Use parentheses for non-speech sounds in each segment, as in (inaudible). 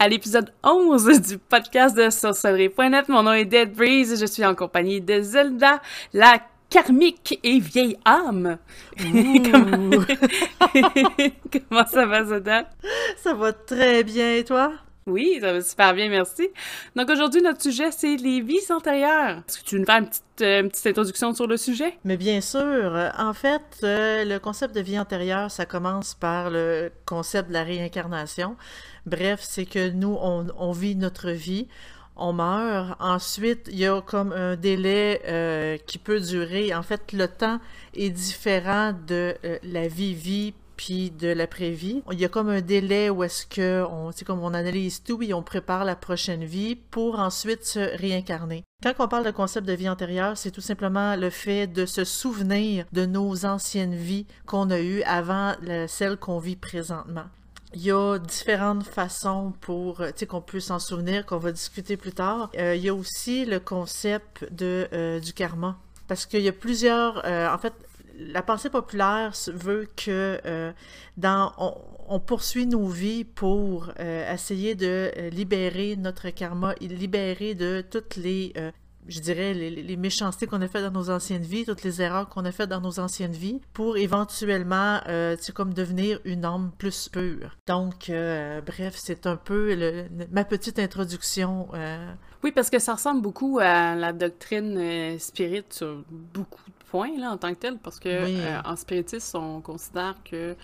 à l'épisode 11 (laughs) du podcast de sorcellerie.net. Mon nom est Dead Breeze et je suis en compagnie de Zelda, la karmique et vieille âme. (laughs) Comment... (laughs) Comment ça va, Zelda? Ça va très bien, et toi? Oui, ça va super bien, merci. Donc aujourd'hui, notre sujet, c'est les vies antérieures. Est-ce que tu nous petite, euh, une petite introduction sur le sujet? Mais bien sûr. En fait, euh, le concept de vie antérieure, ça commence par le concept de la réincarnation. Bref, c'est que nous, on, vit notre vie, on meurt. Ensuite, il y a comme un délai euh, qui peut durer. En fait, le temps est différent de euh, la vie-vie puis de l'après-vie. Il y a comme un délai où est-ce que on, c'est comme on analyse tout et on prépare la prochaine vie pour ensuite se réincarner. Quand on parle de concept de vie antérieure, c'est tout simplement le fait de se souvenir de nos anciennes vies qu'on a eues avant celle qu'on vit présentement. Il y a différentes façons pour, tu sais, qu'on peut s'en souvenir, qu'on va discuter plus tard. Euh, il y a aussi le concept de, euh, du karma. Parce qu'il y a plusieurs, euh, en fait, la pensée populaire veut que euh, dans on, poursuit nos vies pour euh, essayer de euh, libérer notre karma, libérer de toutes les je dirais, les, méchancetés qu'on a faites dans nos anciennes vies, toutes les erreurs qu'on a faites dans nos anciennes vies, pour éventuellement, tu sais, comme devenir une âme plus pure. Donc, bref, c'est un peu ma petite introduction. Oui, parce que ça ressemble beaucoup à la doctrine euh, spirit sur beaucoup là, en tant que tel, parce que Oui. euh, en spiritisme, on considère que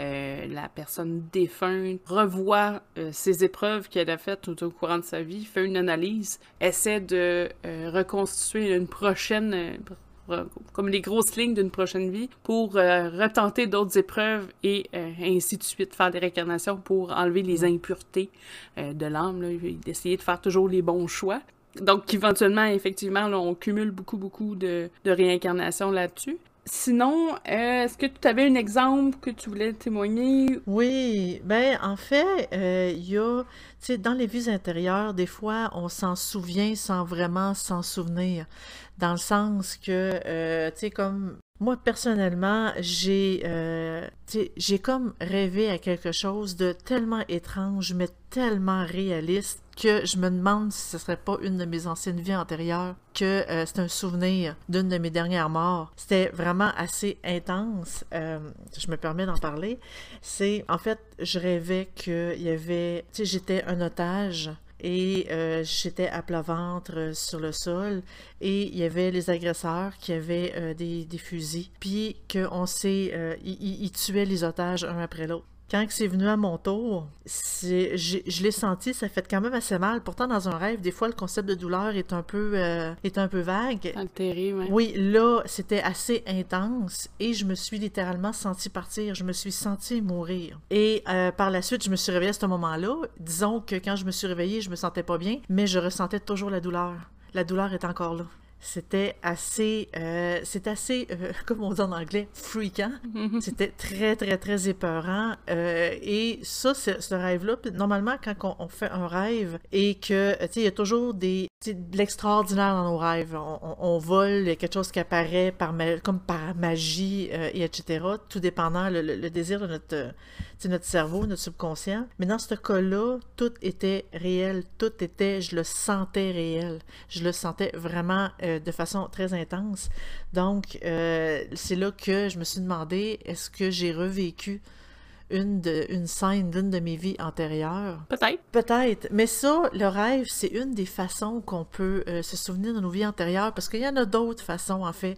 euh, la personne défunte revoit euh, ses épreuves qu'elle a faites tout au courant de sa vie, fait une analyse, essaie de reconstituer une prochaine, comme les grosses lignes d'une prochaine vie, pour euh, retenter d'autres épreuves et euh, ainsi de suite, faire des réincarnations pour enlever les impuretés euh, de l'âme, d'essayer de faire toujours les bons choix. Donc, éventuellement, effectivement, on cumule beaucoup, beaucoup de, réincarnations là-dessus. Sinon, euh, est-ce que tu avais un exemple que tu voulais témoigner? Oui, ben en fait, euh, il y a, tu sais, dans les vies intérieures, des fois, on s'en souvient sans vraiment s'en souvenir, dans le sens que, euh, tu sais, comme moi personnellement, j'ai, euh, j'ai comme rêvé à quelque chose de tellement étrange, mais tellement réaliste que je me demande si ce serait pas une de mes anciennes vies antérieures, que euh, c'est un souvenir d'une de mes dernières morts. C'était vraiment assez intense. Euh, je me permets d'en parler. C'est, en fait, je rêvais qu'il y avait, tu sais, j'étais un otage et euh, j'étais à plat ventre euh, sur le sol. Et il y avait les agresseurs qui avaient euh, des, des fusils. Puis qu'on s'est ils tuaient les otages un après l'autre quand c'est venu à mon tour, je l'ai senti, ça fait quand même assez mal. Pourtant, dans un rêve, des fois, le concept de douleur est un peu, euh, est un peu vague. Altéré, ouais. Oui, là, c'était assez intense et je me suis littéralement senti partir. Je me suis senti mourir. Et euh, par la suite, je me suis réveillée à ce moment-là. Disons que quand je me suis réveillée, je me sentais pas bien, mais je ressentais toujours la douleur. La douleur est encore là. C'était assez, euh, c'est assez, euh, (laughs) comme on dit en anglais, freakant. C'était très, très, très épeurant. Euh, et ça, ce rêve-là, normalement, quand on, on fait un rêve et que, tu sais, il y a toujours des, de l'extraordinaire dans nos rêves. On, on- on vole, il y a quelque chose qui apparaît par ma- comme par magie, euh, et etc. Tout dépendant, le, le- le désir de notre, sais, notre cerveau, notre subconscient. Mais dans ce cas-là, tout était réel. Tout était, je le sentais réel. Je le sentais vraiment euh, de façon très intense. Donc, euh, c'est là que je me suis demandé, est-ce que j'ai revécu une, de, une scène d'une de mes vies antérieures? Peut-être. Peut-être, mais ça, le rêve, c'est une des façons qu'on peut euh, se souvenir de nos vies antérieures, parce qu'il y en a d'autres façons, en fait.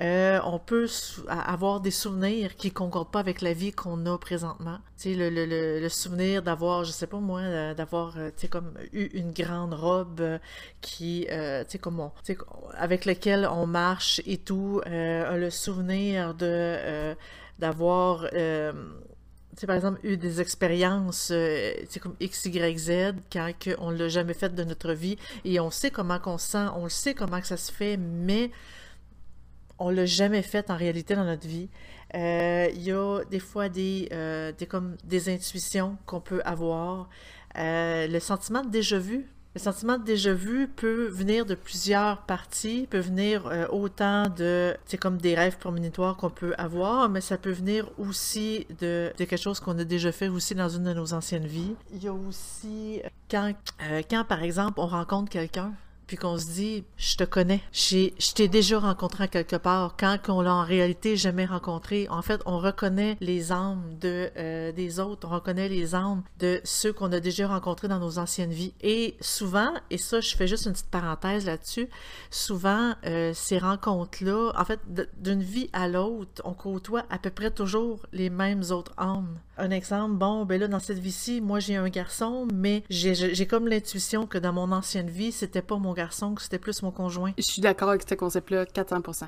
Euh, on peut avoir des souvenirs qui ne concordent pas avec la vie qu'on a présentement. Tu sais, le, le, le, le souvenir d'avoir, je sais pas moi, euh, d'avoir, tu sais, comme eu une grande robe qui, euh, tu sais, comme on, tu sais, avec lequel on marche et tout. Le souvenir de, d'avoir... euh, sais, par exemple, eu des expériences, euh, tu sais, comme X, Y, Z, quand on l'a jamais fait de notre vie, et on sait comment qu'on se sent, on le sait comment que ça se fait, mais on l'a jamais fait en réalité dans notre vie. Euh, Il y a des fois des, euh, des, comme des intuitions qu'on peut avoir. Euh, le sentiment de déjà vu, Le sentiment de déjà vu peut venir de plusieurs parties, peut venir euh, autant de, c'est comme des rêves prémonitoires qu'on peut avoir, mais ça peut venir aussi de, de quelque chose qu'on a déjà fait aussi dans une de nos anciennes vies. Il y a aussi quand, euh, quand par exemple, on rencontre quelqu'un puis qu'on se dit, je te connais, je t'ai déjà rencontré quelque part, quand on l'a en réalité jamais rencontré. En fait, on reconnaît les âmes de, euh, des autres, on reconnaît les âmes de ceux qu'on a déjà rencontrés dans nos anciennes vies. Et souvent, et ça, je fais juste une petite parenthèse là-dessus, souvent, euh, ces rencontres-là, en fait, d'une vie à l'autre, on côtoie à peu près toujours les mêmes autres âmes. Un exemple, bon, ben là, dans cette vie-ci, moi, j'ai un garçon, mais j'ai comme l'intuition que dans mon ancienne vie, c'était pas mon garçon, que c'était plus mon conjoint. Je suis d'accord avec ce concept-là, 400%.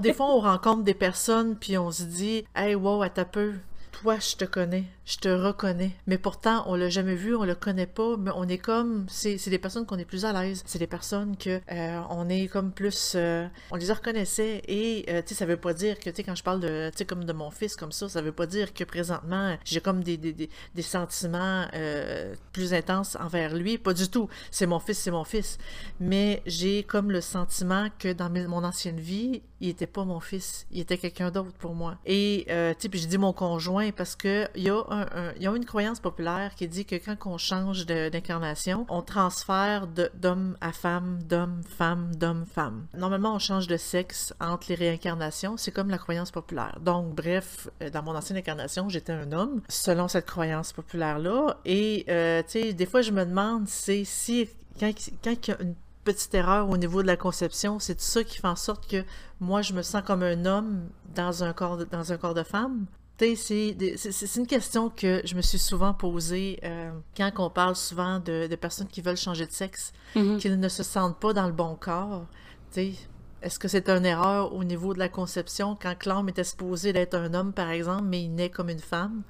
des fois, on rencontre des personnes, puis on se dit, hey, wow, à ta peu, toi, je te connais je te reconnais. Mais pourtant, on l'a jamais vu, on le connaît pas, mais on est comme, c'est, des personnes qu'on est plus à l'aise. C'est des personnes que euh, on est comme plus, euh, on les reconnaissait et euh, tu sais, ça veut pas dire que tu sais quand je parle de, tu sais comme de mon fils comme ça, ça veut pas dire que présentement j'ai comme des, des, des, des sentiments plus intenses envers lui. Pas du tout. C'est mon fils, c'est mon fils. Mais j'ai comme le sentiment que dans mon ancienne vie, il était pas mon fils, il était quelqu'un d'autre pour moi. Et tu sais, puis je dis mon conjoint parce que il y a un il y a une croyance populaire qui dit que quand on change d'incarnation, on transfère d'homme à femme, d'homme, femme, d'homme, femme. Normalement, on change de sexe entre les réincarnations. C'est comme la croyance populaire. Donc, bref, euh, dans mon ancienne incarnation, j'étais un homme, selon cette croyance populaire-là. Et, euh, tu sais, des fois, je me demande, c'est si, quand, quand il y a une petite erreur au niveau de la conception, c'est ça qui fait en sorte que moi, je me sens comme un homme dans un corps dans un corps de femme? C'est une question que je me suis souvent posée euh, quand on parle souvent de, personnes qui veulent changer de sexe, mm-hmm. qui ne se sentent pas dans le bon corps. Est-ce que c'est une erreur au niveau de la conception quand l'homme était supposé d'être un homme, par exemple, mais il naît comme une femme?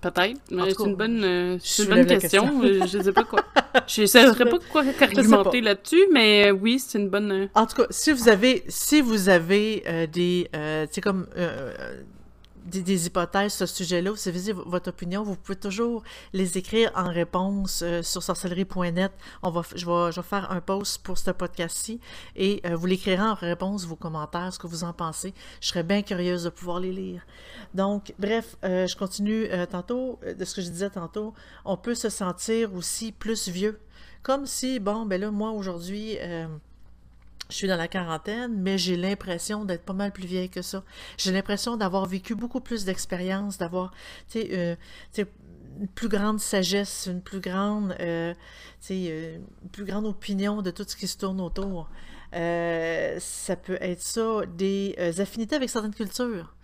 Peut-être, mais (laughs) c'est une bonne, euh, une bonne question. Euh, je ne sais pas quoi. Je ne sais pas quoi argumenter là-dessus, mais oui, c'est une bonne. En tout cas, si vous avez, si vous avez des, tu sais comme des, hypothèses sur ce sujet-là, vous avez votre opinion, vous pouvez toujours les écrire en réponse euh, sur sorcellerie.net. On va, je, vais, je vais faire un post pour ce podcast-ci et euh, vous l'écrirez en réponse, vos commentaires, ce que vous en pensez. Je serais bien curieuse de pouvoir les lire. Donc, bref, euh, je continue tantôt, de ce que je disais tantôt, on peut se sentir aussi plus vieux. Comme si, bon, ben là, moi, aujourd'hui, je suis dans la quarantaine, mais j'ai l'impression d'être pas mal plus vieille que ça. J'ai l'impression d'avoir vécu beaucoup plus d'expérience, d'avoir, euh, une plus grande sagesse, une plus grande, euh, euh, plus grande opinion de tout ce qui se tourne autour. ça peut être ça, des affinités avec certaines cultures.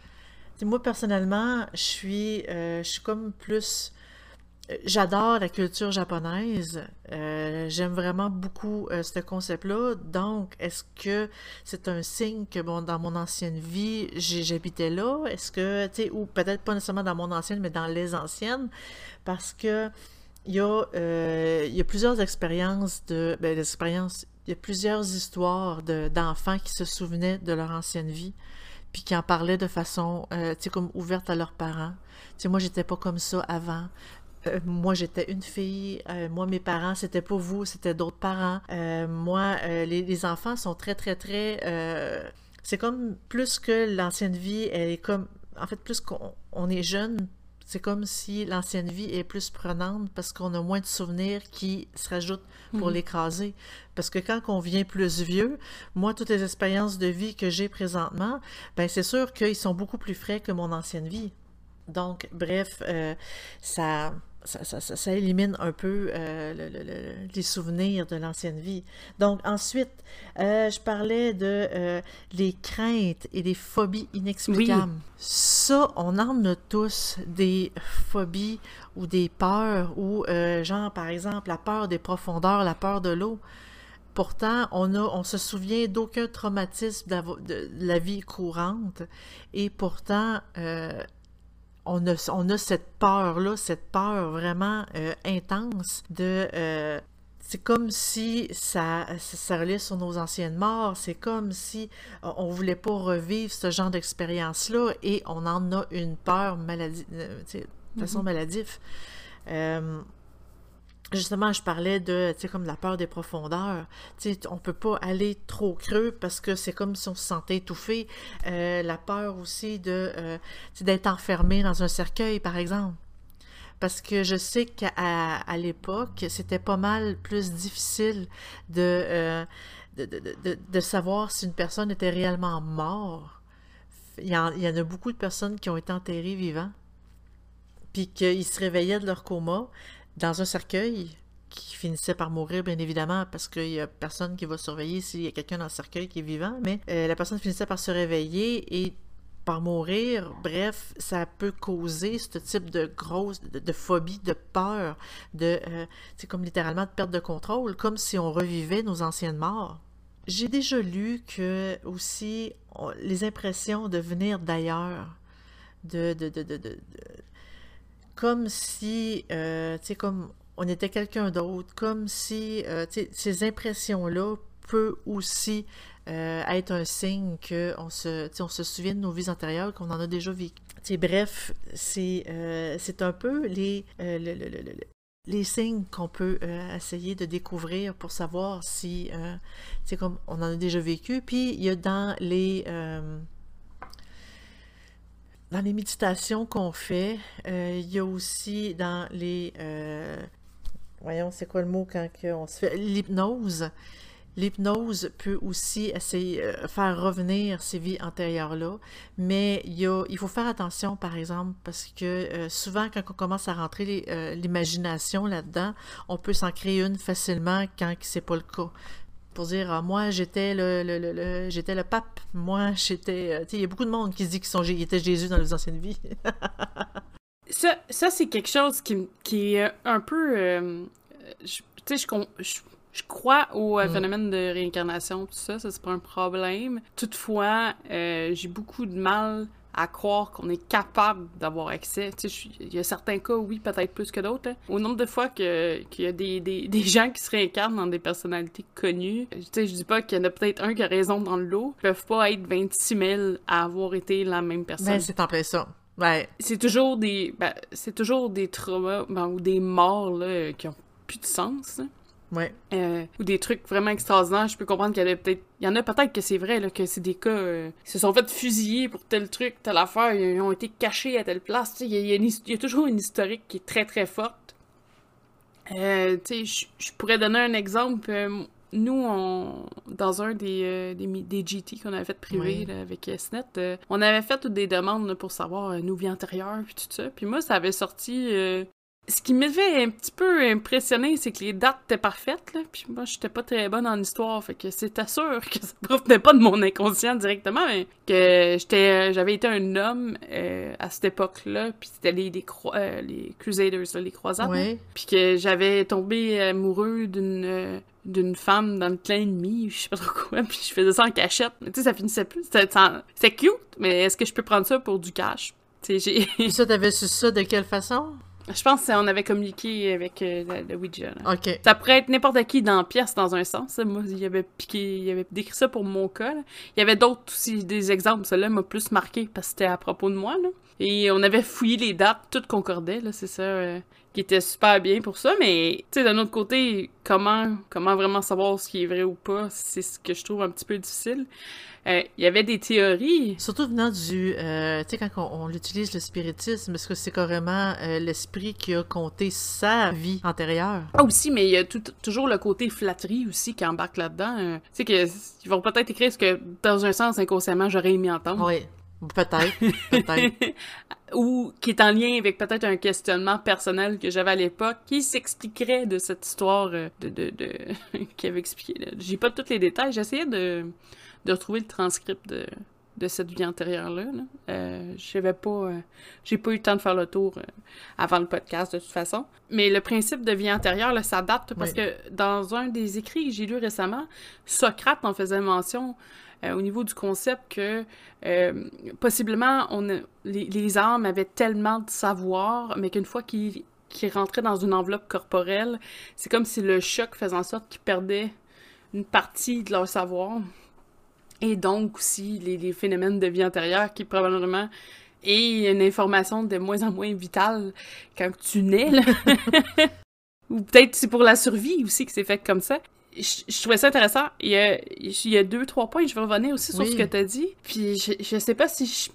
moi, personnellement, je suis, je suis comme plus J'adore la culture japonaise. Euh, j'aime vraiment beaucoup euh, ce concept-là. Donc, est-ce que c'est un signe que bon, dans mon ancienne vie, j'habitais là? Est-ce que, tu sais, ou peut-être pas nécessairement dans mon ancienne, mais dans les anciennes? Parce que il y a, euh, plusieurs expériences de. Ben, expériences, il y a plusieurs histoires d'enfants qui se souvenaient de leur ancienne vie puis qui en parlaient de façon, comme ouverte à leurs parents. Tu moi, j'étais pas comme ça avant. Euh, moi, j'étais une fille. Euh, moi, mes parents, c'était pas vous, c'était d'autres parents. Euh, moi, les, enfants sont très, très, très. c'est comme plus que l'ancienne vie, elle est comme. En fait, plus qu'on est jeune, c'est comme si l'ancienne vie est plus prenante parce qu'on a moins de souvenirs qui se rajoutent pour mhm. l'écraser. Parce que quand on vient plus vieux, moi, toutes les expériences de vie que j'ai présentement, ben c'est sûr qu'ils sont beaucoup plus frais que mon ancienne vie. Donc, bref, ça, ça, élimine un peu euh, les souvenirs de l'ancienne vie. Donc ensuite, euh, je parlais de euh, les craintes et des phobies inexplicables. Ça, on en a tous des phobies ou des peurs, ou genre par exemple la peur des profondeurs, la peur de l'eau. Pourtant, on, a, on se souvient d'aucun traumatisme de la vie courante et pourtant, on a, cette peur-là, cette peur vraiment euh, intense de... Euh, c'est comme si ça, ça, sur nos anciennes morts, c'est comme si on voulait pas revivre ce genre d'expérience-là et on en a une peur maladie, euh, de façon mm-hmm. maladive. Justement, je parlais de, tu sais, comme la peur des profondeurs. Tu sais, on peut pas aller trop creux parce que c'est comme si on se sentait étouffé. Euh, la peur aussi de, euh, d'être enfermé dans un cercueil, par exemple. Parce que je sais qu'à à, l'époque, c'était pas mal plus difficile de, de, de, de, savoir si une personne était réellement morte. Il y, en, il y en a beaucoup de personnes qui ont été enterrées vivants, puis qu'ils se réveillaient de leur coma, dans un cercueil qui finissait par mourir, bien évidemment, parce qu'il n'y a personne qui va surveiller s'il y a quelqu'un dans le cercueil qui est vivant, mais euh, la personne finissait par se réveiller et par mourir. Bref, ça peut causer ce type de grosse, de, phobie, de peur, de, c'est euh, comme littéralement de perte de contrôle, comme si on revivait nos anciennes morts. J'ai déjà lu que aussi les impressions de venir d'ailleurs, de, de, de, de comme si, euh, tu sais, comme on était quelqu'un d'autre, comme si, euh, tu sais, ces impressions-là peuvent aussi euh, être un signe qu'on se, se souvient de nos vies antérieures, qu'on en a déjà vécu. bref, c'est un peu les, les signes qu'on peut essayer de découvrir pour savoir si, comme on en a déjà vécu. Puis, il y a dans les dans les méditations qu'on fait, euh, il y a aussi dans les... Euh, voyons, c'est quoi le mot quand on se fait... L'hypnose. L'hypnose peut aussi essayer euh, faire revenir ces vies antérieures-là, mais il, il faut faire attention, par exemple, parce que souvent, quand on commence à rentrer l'imagination là-dedans, on peut s'en créer une facilement quand ce n'est pas le cas pour dire ah, moi j'étais le, le, le, j'étais le pape, moi j'étais euh, il y a beaucoup de monde qui se dit qu'ils sont étaient Jésus dans les anciennes vies. (laughs) ça, ça c'est quelque chose qui, qui est un peu euh, tu sais je, je, crois au euh, mm. phénomène de réincarnation tout ça, ça c'est pas un problème. Toutefois, j'ai beaucoup de mal à croire qu'on est capable d'avoir accès. Il y a certains cas, oui, peut-être plus que d'autres. Au nombre de fois qu'il y a des, des, des, gens qui se réincarnent dans des personnalités connues, je dis pas qu'il y en a peut-être un qui a raison dans le lot. Ils peuvent pas être 26 000 à avoir été la même personne. Ben, c'est en plein ça. Ouais. C'est toujours des ben, c'est toujours des traumas ben, ou des morts là, qui ont plus de sens. Ouais. Euh, ou des trucs vraiment extraordinaires. Je peux comprendre qu'il y a peut-être. Il y en a peut-être que c'est vrai, là, que c'est des cas. Euh, ils se sont fait fusiller pour tel truc, telle affaire. Ils ont été cachés à telle place. Il y, y, a toujours une historique qui est très très forte. Euh, tu sais, je pourrais donner un exemple. Euh, nous, on, dans un des, des, des, GT qu'on avait fait privé avec SNET, on avait fait toutes des demandes pour savoir nos vies antérieures puis tout ça. Puis moi, ça avait sorti ce qui m'avait un petit peu impressionné, c'est que les dates étaient parfaites, là. Puis moi, j'étais pas très bonne en histoire, fait que c'était sûr que ça provenait pas de mon inconscient directement, mais que j'étais, j'avais été un homme euh, à cette époque-là, puis c'était les les, euh, les Crusaders, les croisades. Puis que j'avais tombé amoureux d'une euh, d'une femme dans le clan ennemi, je sais pas trop quoi, puis je faisais ça en cachette. Tu sais, ça finissait plus. C'était cute, mais est-ce que je peux prendre ça pour du cash? Tu sais, j'ai... ça, t'avais su ça de quelle façon? Je pense qu'on avait communiqué avec euh, le Ouija. OK. Ça pourrait être n'importe qui dans la pièce, dans un sens. Moi, il avait piqué, il avait décrit ça pour mon cas. Il y avait d'autres aussi, des exemples. Celui-là m'a plus marqué parce que c'était à propos de moi. Là. Et on avait fouillé les dates, tout concordait, là, c'est ça, euh, qui était super bien pour ça. Mais, tu sais, d'un autre côté, comment, comment vraiment savoir ce qui est vrai ou pas, c'est ce que je trouve un petit peu difficile. Euh, il y avait des théories. Surtout venant du. Euh, tu sais, quand on, utilise le spiritisme, est-ce que c'est carrément euh, l'esprit qui a compté sa vie antérieure? Ah, aussi, mais il y a toujours le côté flatterie aussi qui embarque là-dedans. tu sais, qu'ils vont peut-être écrire ce que, dans un sens, inconsciemment, j'aurais aimé entendre. Oui. Peut-être, peut-être. (laughs) Ou qui est en lien avec peut-être un questionnement personnel que j'avais à l'époque, qui s'expliquerait de cette histoire de, de, de... (laughs) qui avait expliqué. J'ai pas tous les détails. J'essayais de de retrouver le transcript de, de cette vie antérieure-là. Euh, j'avais pas, euh, j'ai pas eu le temps de faire le tour euh, avant le podcast de toute façon. Mais le principe de vie antérieure, là, ça date parce que dans un des écrits que j'ai lu récemment, Socrate en faisait mention au niveau du concept que possiblement on les, les, âmes avaient tellement de savoir, mais qu'une fois qu'ils rentraient dans une enveloppe corporelle, c'est comme si le choc faisait en sorte qu'ils perdaient une partie de leur savoir. Et donc aussi les, phénomènes de vie antérieure qui probablement est une information de moins en moins vitale quand tu nais. (laughs) Ou peut-être c'est pour la survie aussi que c'est fait comme ça. Je, je trouvais ça intéressant. Il y, a, il y a deux, trois points. Je vais revenir aussi sur ce que tu as dit. Puis je, je sais pas si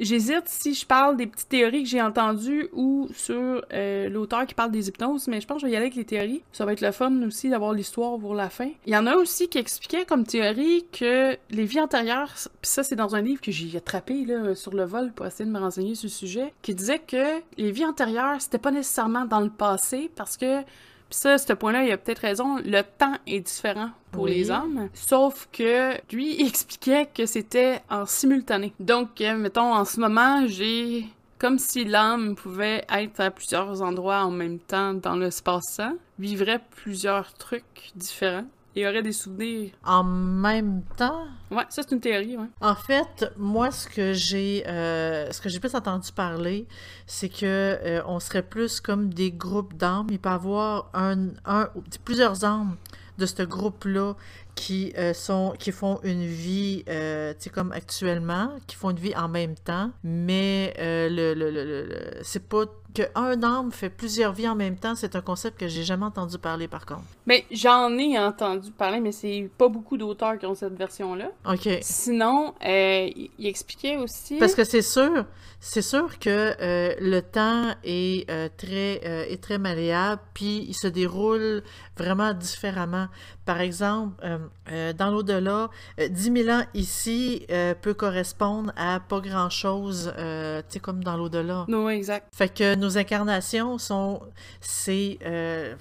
J'hésite si je parle des petites théories que j'ai entendues ou sur euh, l'auteur qui parle des hypnoses, mais je pense que je vais y aller avec les théories. Ça va être le fun aussi d'avoir l'histoire pour la fin. Il y en a aussi qui expliquaient comme théorie que les vies antérieures, puis ça c'est dans un livre que j'ai attrapé là, sur le vol pour essayer de me renseigner sur le sujet, qui disait que les vies antérieures, c'était pas nécessairement dans le passé parce que puis ça, à ce point-là, il a peut-être raison, le temps est différent pour Oui. les hommes. Sauf que lui, (laughs) il expliquait que c'était en simultané. Donc, euh, mettons, en ce moment, j'ai comme si l'âme pouvait être à plusieurs endroits en même temps dans l'espace-temps, vivrait plusieurs trucs différents et aurait des souvenirs. En même temps, Ouais, ça c'est une théorie, ouais. En fait, moi, ce que j'ai, euh, ce que j'ai plus entendu parler, c'est que euh, on serait plus comme des groupes d'âmes. Il peut y avoir un, un ou plusieurs âmes de ce groupe-là qui euh, sont, qui font une vie, euh, tu sais, comme actuellement, qui font une vie en même temps, mais euh, le, le, le, c'est pas que un âme fait plusieurs vies en même temps. C'est un concept que j'ai jamais entendu parler, par contre. Mais j'en ai entendu parler, mais c'est pas beaucoup d'auteurs qui ont cette version-là. Ok. Sinon, il expliquait aussi... Parce que c'est sûr, c'est sûr que le temps est très est très malléable, puis il se déroule vraiment différemment. Par exemple, euh, euh, dans l'au-delà, euh, 10 000 ans ici euh, peut correspondre à pas grand-chose, euh, tu sais, comme dans l'au-delà. Non, exact. Fait que nos incarnations sont, c'est, euh,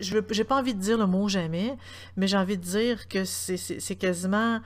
j'ai pas envie de dire le mot jamais, mais j'ai envie de dire que c'est, quasiment euh,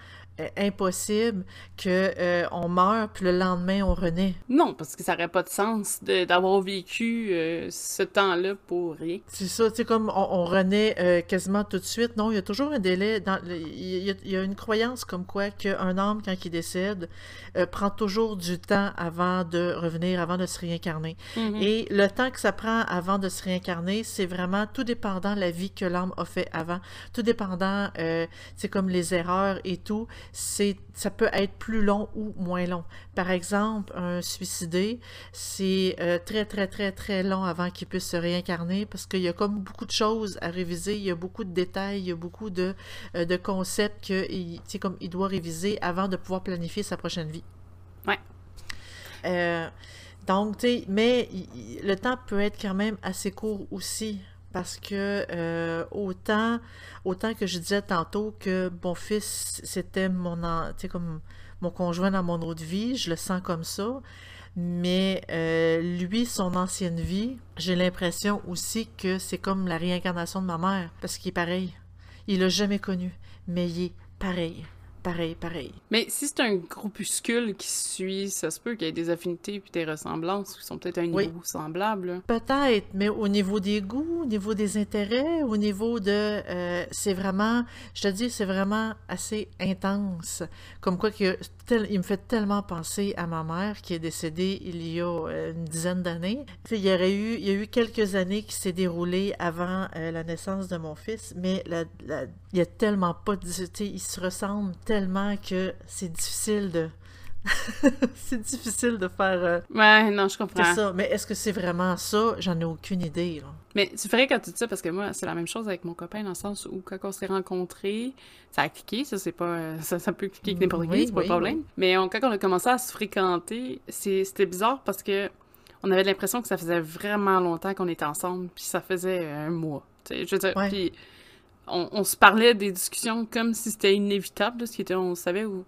impossible que euh, on meurt puis le lendemain on renaît. Non, parce que ça aurait pas de sens d'avoir vécu euh, ce temps-là pour rien. C'est ça, tu sais, comme on, on renaît euh, quasiment tout de suite. Non, il y a toujours un délai. Dans, le- il, y a, il y a une croyance comme quoi qu'un homme, quand il décède, euh, prend toujours du temps avant de revenir, avant de se réincarner. Mhm. Et le temps que ça prend avant de se réincarner, c'est vraiment tout dépendant de la vie que l'âme a fait avant, tout dépendant, euh, c'est comme les erreurs et tout, c'est ça peut être plus long ou moins long. Par exemple, un suicidé, c'est euh, très très très très long avant qu'il puisse se réincarner parce qu'il y a comme beaucoup de choses à réviser, il y a beaucoup de détails, il y a beaucoup de, euh, de concepts que il, tu sais, comme il doit réviser avant de pouvoir planifier sa prochaine vie. Ouais. Euh, donc, tu sais, mais il- le temps peut être quand même assez court aussi. Parce que euh, autant, autant que je disais tantôt que mon fils, c'était mon, comme mon conjoint dans mon autre vie, je le sens comme ça. Mais euh, lui, son ancienne vie, j'ai l'impression aussi que c'est comme la réincarnation de ma mère. Parce qu'il est pareil. Il l'a jamais connu. Mais il est pareil. Pareil, pareil. Mais si c'est un groupuscule qui suit, ça se peut qu'il y ait des affinités puis des ressemblances qui sont peut-être à un niveau Oui. semblable. là. Peut-être, mais au niveau des goûts, au niveau des intérêts, au niveau de... euh, c'est vraiment, je te dis, c'est vraiment assez intense. Comme quoi que il me fait tellement penser à ma mère qui est décédée il y a euh, une dizaine d'années. Il y a eu quelques années qui s'est déroulées avant euh, la naissance de mon fils, mais il y a tellement pas de... Ils se ressemblent tellement que c'est difficile de... (laughs) c'est difficile de faire... euh, Ouais, non, je comprends. c'est ça. Mais est-ce que c'est vraiment ça? J'en ai aucune idée. là. Mais c'est vrai quand tu dis ça, parce que moi, c'est la même chose avec mon copain, dans le sens où quand on s'est rencontrés, ça a cliqué, ça c'est pas... euh, Ça, ça peut cliquer avec n'importe qui, Oui, c'est pas oui, un problème. Mais on- quand on a commencé à se fréquenter, c'était bizarre parce que on avait l'impression que ça faisait vraiment longtemps qu'on était ensemble, puis ça faisait un mois. tu Je veux dire, Ouais. puis on, on se parlait des discussions comme si c'était inévitable, ce qui était, on savait où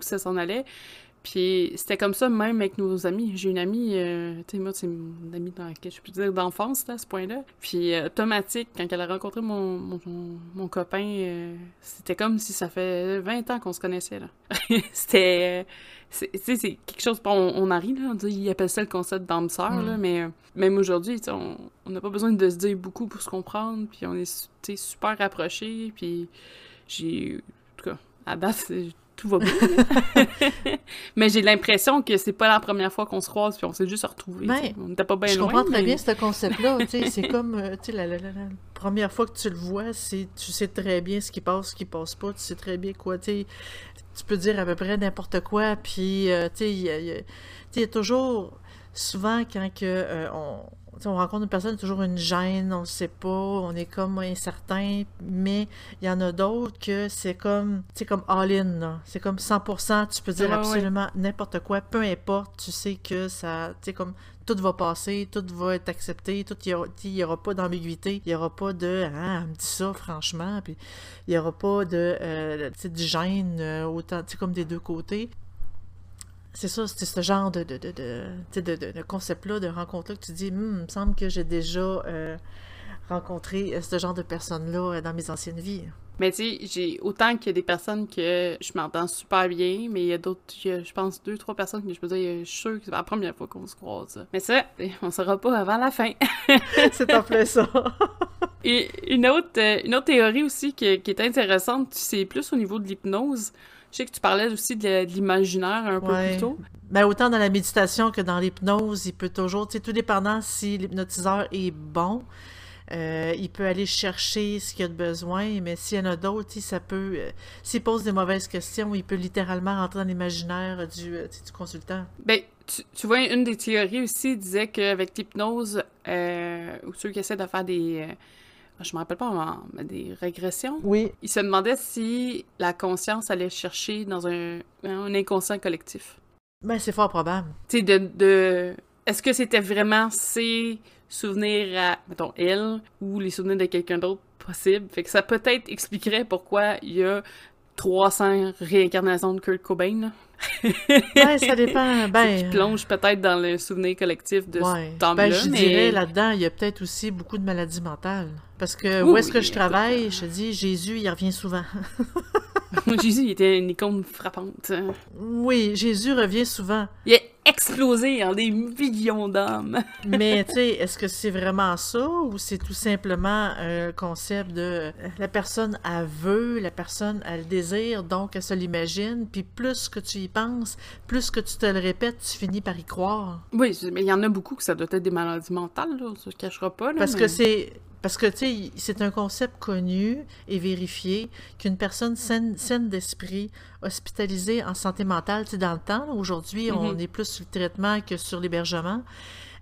ça s'en allait. Puis c'était comme ça même avec nos amis. J'ai une amie, euh, tu sais, moi, c'est une amie dans laquelle je peux dire d'enfance, là, à ce point-là. Puis euh, automatique, quand elle a rencontré mon, mon, mon- mon copain, euh, c'était comme si ça fait 20 ans qu'on se connaissait, là. (laughs) c'était... euh, Tu sais, c'est quelque chose... On, on rit, là, on dit, ils appellent ça le concept d'âme sœur, Mm. là, mais euh, même aujourd'hui, tu sais, on n'a pas besoin de se dire beaucoup pour se comprendre, puis on est, tu sais, super rapprochés, puis j'ai... En tout cas, à date, c'est- tout va bien. (laughs) mais j'ai l'impression que c'est pas la première fois qu'on se croise puis on s'est juste retrouvés. Ben, on n'était pas bien je loin. comprends très bien ce concept-là. tu sais, c'est comme, euh, tu sais, la, la- la- la première fois que tu le vois, c'est, tu sais très bien ce qui passe, ce qui passe pas, tu sais très bien quoi, tu peux dire à peu près n'importe quoi, puis, euh, tu sais, il y a, il y a- tu sais, il y a toujours, souvent, quand que, euh, on, on rencontre une personne, toujours une gêne, on ne sait pas, on est comme incertain, mais il y en a d'autres que c'est comme, c'est comme all-in, c'est comme 100%, tu peux dire absolument n'importe quoi, peu importe, tu sais que ça, tu comme tout va passer, tout va être accepté, tout il n'y aura, pas d'ambiguïté, il n'y aura pas de ah, elle me dit ça franchement, puis il n'y aura pas de euh, du gêne euh, autant comme des deux côtés. C'est ça, c'est ce genre de, de, de, de, de concept-là, de rencontre-là que tu dis, hum, il me semble que j'ai déjà euh, rencontré ce genre de personnes-là dans mes anciennes vies. Mais tu sais, j'ai autant qu'il y a des personnes que je m'entends super bien, mais il y a d'autres, je pense, deux, trois personnes que je peux dire, je suis sûre que c'est la première fois qu'on se croise. Mais ça, on ne saura pas avant la fin. (laughs) c'est en plein ça. (laughs) Et une autre, euh, une autre théorie aussi qui, qui est intéressante, c'est plus au niveau de l'hypnose. Je sais que tu parlais aussi de l'imaginaire un peu plus tôt. Ben, autant dans la méditation que dans l'hypnose, il peut toujours, tu sais, tout dépendant si l'hypnotiseur est bon, euh, il peut aller chercher ce qu'il a de besoin, mais s'il y en a d'autres, ça peut. Euh, s'il pose des mauvaises questions, il peut littéralement rentrer dans l'imaginaire du, euh, du consultant. Ben, tu, vois, une des théories aussi disait qu'avec l'hypnose, ou ceux qui essaient de faire des. Je me rappelle pas, mais des régressions. Oui. Ils se demandaient si la conscience allait chercher dans un, un inconscient collectif. Ben, c'est fort probable. Tu sais, de, de... Est-ce que c'était vraiment ces souvenirs à, mettons, elle ou les souvenirs de quelqu'un d'autre possible? Fait que ça peut-être expliquerait pourquoi il y a 300 réincarnations de Kurt Cobain. ouais, ça dépend. (laughs) Ben... Qui plonge peut-être dans le souvenir collectif de ce temps-là. Ben, je dirais là-dedans, il y a peut-être aussi beaucoup de maladies mentales. Parce que où est-ce que je travaille, je dis, Jésus, il revient souvent. (laughs) (laughs) Jésus, il était une icône frappante. Oui, Jésus revient souvent. Il est explosé en des millions d'âmes. (laughs) Mais, tu sais, (laughs) est-ce que c'est vraiment ça ou c'est tout simplement un concept de la personne a veut, la personne a le désir, donc elle se l'imagine, puis plus que tu y penses, plus que tu te le répètes, tu finis par y croire? Oui, mais il y en a beaucoup que ça doit être des maladies mentales, là, ça se cachera pas. Parce que c'est parce que, tu sais, c'est un concept connu et vérifié qu'une personne saine, d'esprit, hospitalisée en santé mentale, tu sais, dans le temps, aujourd'hui, on mhm. est plus sur le traitement que sur l'hébergement.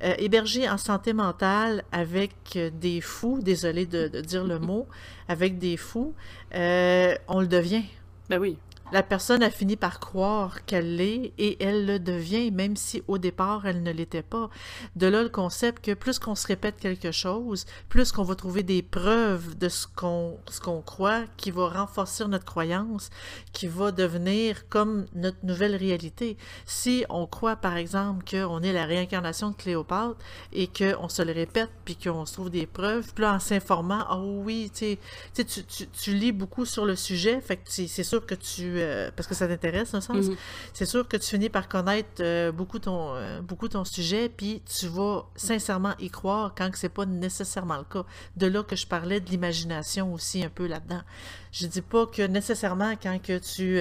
Euh, hébergé en santé mentale avec des fous, désolé de, dire le mot, avec des fous, euh, on le devient. Ben oui la personne a fini par croire qu'elle l'est et elle le devient, même si au départ elle ne l'était pas. De là le concept que plus qu'on se répète quelque chose, plus qu'on va trouver des preuves de ce qu'on croit, qui va renforcer notre croyance, qui va devenir comme notre nouvelle réalité. Si on croit par exemple qu'on est la réincarnation de Cléopâtre et qu'on se le répète puis qu'on se trouve des preuves, puis là en s'informant, oh oui, tu, tu, tu, lis beaucoup sur le sujet, c'est sûr que tu euh, parce que ça t'intéresse, un sens. Mhm. C'est sûr que tu finis par connaître euh, beaucoup, ton, euh, beaucoup ton sujet, puis tu vas sincèrement y croire quand c'est pas nécessairement le cas. De là que je parlais de l'imagination aussi un peu là-dedans. Je dis pas que nécessairement quand que tu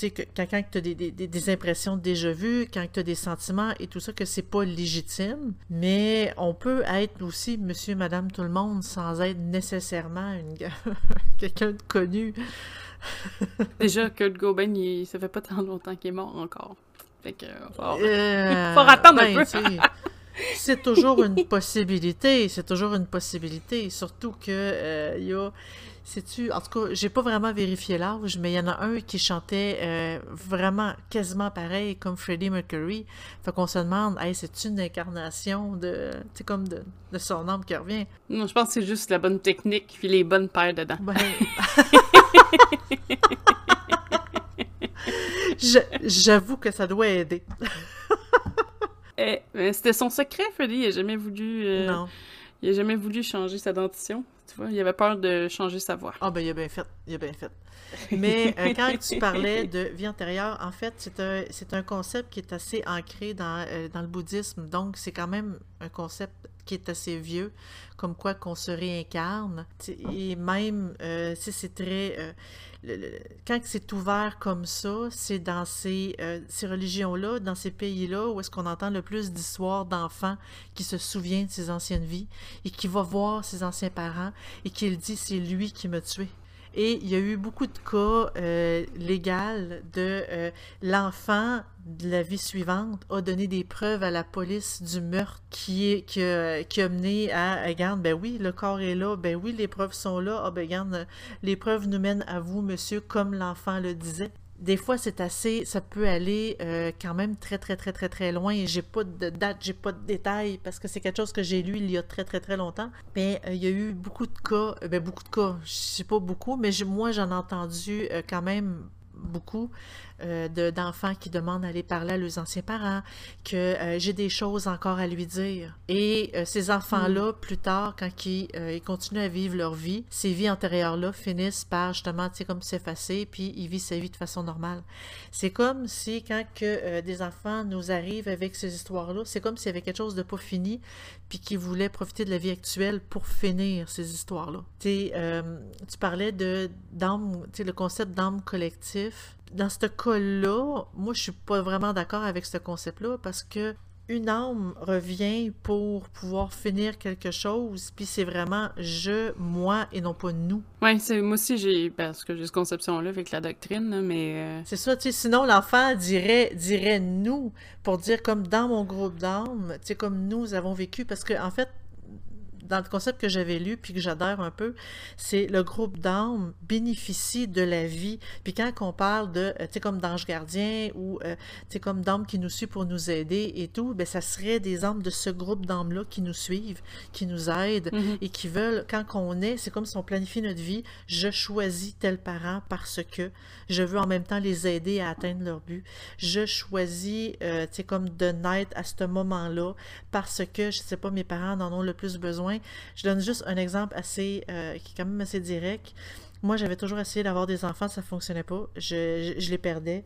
sais, quand, quand tu as des, des, des, impressions déjà vues, quand tu as des sentiments et tout ça, que c'est pas légitime, mais on peut être aussi monsieur, madame, tout le monde sans être nécessairement (laughs) quelqu'un de connu. Déjà, Kurt Cobain, il... ça fait pas tant longtemps qu'il est mort encore. Fait que, (laughs) faut, euh, faut attendre un ben, peu. c'est toujours une possibilité, c'est toujours une possibilité, surtout que euh, y a Sais-tu, en tout cas, j'ai pas vraiment vérifié l'âge, mais il y en a un qui chantait euh, vraiment quasiment pareil comme Freddie Mercury. Fait qu'on se demande, hey, c'est une incarnation de, tu comme de, son âme qui revient. Non, je pense que c'est juste la bonne technique puis les bonnes paires dedans. Ben... (laughs) J'avoue que ça doit aider. (laughs) eh, c'était son secret, Freddie. Il a jamais voulu. Euh, non. Il a jamais voulu changer sa dentition. Il avait peur de changer sa voix. Ah, ben, il a bien fait. Il a bien fait. Mais euh, quand tu parlais de vie antérieure, en fait, c'est un, un concept qui est assez ancré dans, euh, dans le bouddhisme. Donc, c'est quand même un concept qui est assez vieux, comme quoi qu'on se réincarne. Et même, euh, c'est très... Quand c'est ouvert comme ça, c'est dans ces, euh, ces religions-là, dans ces pays-là, où est-ce qu'on entend le plus d'histoires d'enfants qui se souviennent de ses anciennes vies et qui va voir ses anciens parents et qui dit c'est lui qui m'a tué. Et il y a eu beaucoup de cas euh, légaux de euh, l'enfant de la vie suivante a donné des preuves à la police du meurtre qui, est, qui, a, qui a mené à, regarde, ben oui, le corps est là, ben oui, les preuves sont là, ah ben regarde, les preuves nous mènent à vous, monsieur, comme l'enfant le disait des fois, c'est assez, ça peut aller euh, quand même très, très, très, très, très loin. J'ai pas de date, j'ai pas de détails parce que c'est quelque chose que j'ai lu il y a très, très, très longtemps. Mais euh, il y a eu beaucoup de cas, euh, ben, beaucoup de cas, je sais pas beaucoup, mais moi, j'en ai entendu quand même beaucoup euh, d'enfants qui demandent d'aller parler à leurs anciens parents, que euh, j'ai des choses encore à lui dire. Et euh, ces enfants-là, mm. plus tard, quand ils, ils, continuent à vivre leur vie, ces vies antérieures-là finissent par justement, tu sais, comme s'effacer, puis ils vivent sa vie de façon normale. C'est comme si quand que des enfants nous arrivent avec ces histoires-là, c'est comme s'il y avait quelque chose de pas fini, puis qu'ils voulaient profiter de la vie actuelle pour finir ces histoires-là. Tu tu parlais de d'âme, le concept d'âme collectif dans ce cas-là, moi, je suis pas vraiment d'accord avec ce concept-là parce que une âme revient pour pouvoir finir quelque chose, puis c'est vraiment je, moi et non pas nous. Oui, c'est moi aussi j'ai parce que j'ai cette conception-là avec la doctrine, mais euh, c'est ça. Tu sais, sinon l'enfant dirait dirait nous pour dire comme dans mon groupe d'âmes, tu sais comme nous avons vécu parce que en fait dans le concept que j'avais lu puis que j'adhère un peu, c'est le groupe d'âmes bénéficie de la vie. Puis quand on parle de, euh, tu sais, comme d'ange gardien ou, euh, tu sais, comme d'âmes qui nous suivent pour nous aider et tout, ben ça serait des âmes de ce groupe d'âmes-là qui nous suivent, qui nous aident Mhm. et qui veulent, quand on est, c'est comme si on planifie notre vie, je choisis tel parent parce que je veux en même temps les aider à atteindre leur but. Je choisis, euh, tu sais, comme de naître à ce moment-là parce que, je sais pas, mes parents en ont le plus besoin. Je donne juste un exemple assez, euh, qui est quand même assez direct. Moi, j'avais toujours essayé d'avoir des enfants, ça fonctionnait pas. Je, les perdais.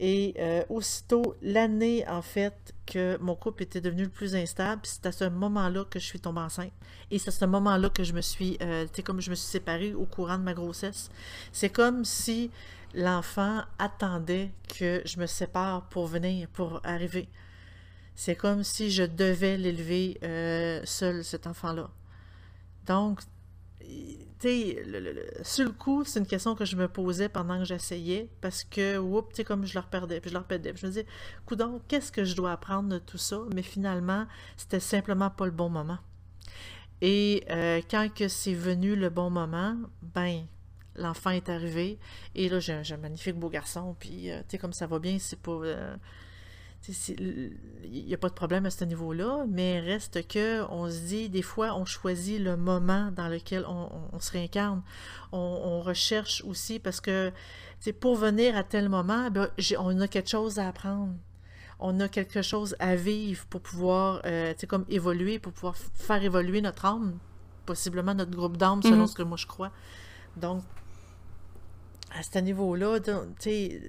Et euh, aussitôt, l'année, en fait, que mon couple était devenu le plus instable, c'est à ce moment-là que je suis tombée enceinte. Et c'est à ce moment-là que je me suis, euh, comme je me suis séparée au courant de ma grossesse. C'est comme si l'enfant attendait que je me sépare pour venir, pour arriver. C'est comme si je devais l'élever euh, seul, cet enfant-là. Donc, tu sais, le- le- le- sur le coup, c'est une question que je me posais pendant que j'essayais, parce que, oups, tu sais, comme je leur perdais, puis je leur perdais, puis je me disais, coudonc, qu'est-ce que je dois apprendre de tout ça? Mais finalement, c'était simplement pas le bon moment. Et euh, quand que c'est venu le bon moment, ben, l'enfant est arrivé, et là, j'ai un, magnifique beau garçon, puis, euh, tu sais, comme ça va bien, c'est pas... il n'y a pas de problème à ce niveau-là, mais reste que on se dit, des fois, on choisit le moment dans lequel on, on- on se réincarne. On, on recherche aussi parce que, pour venir à tel moment, ben, j'ai- on a quelque chose à apprendre. On a quelque chose à vivre pour pouvoir, euh, comme évoluer, pour pouvoir faire évoluer notre âme, possiblement notre groupe d'âme, selon Mhm. ce que moi je crois. Donc, à ce niveau-là, tu sais,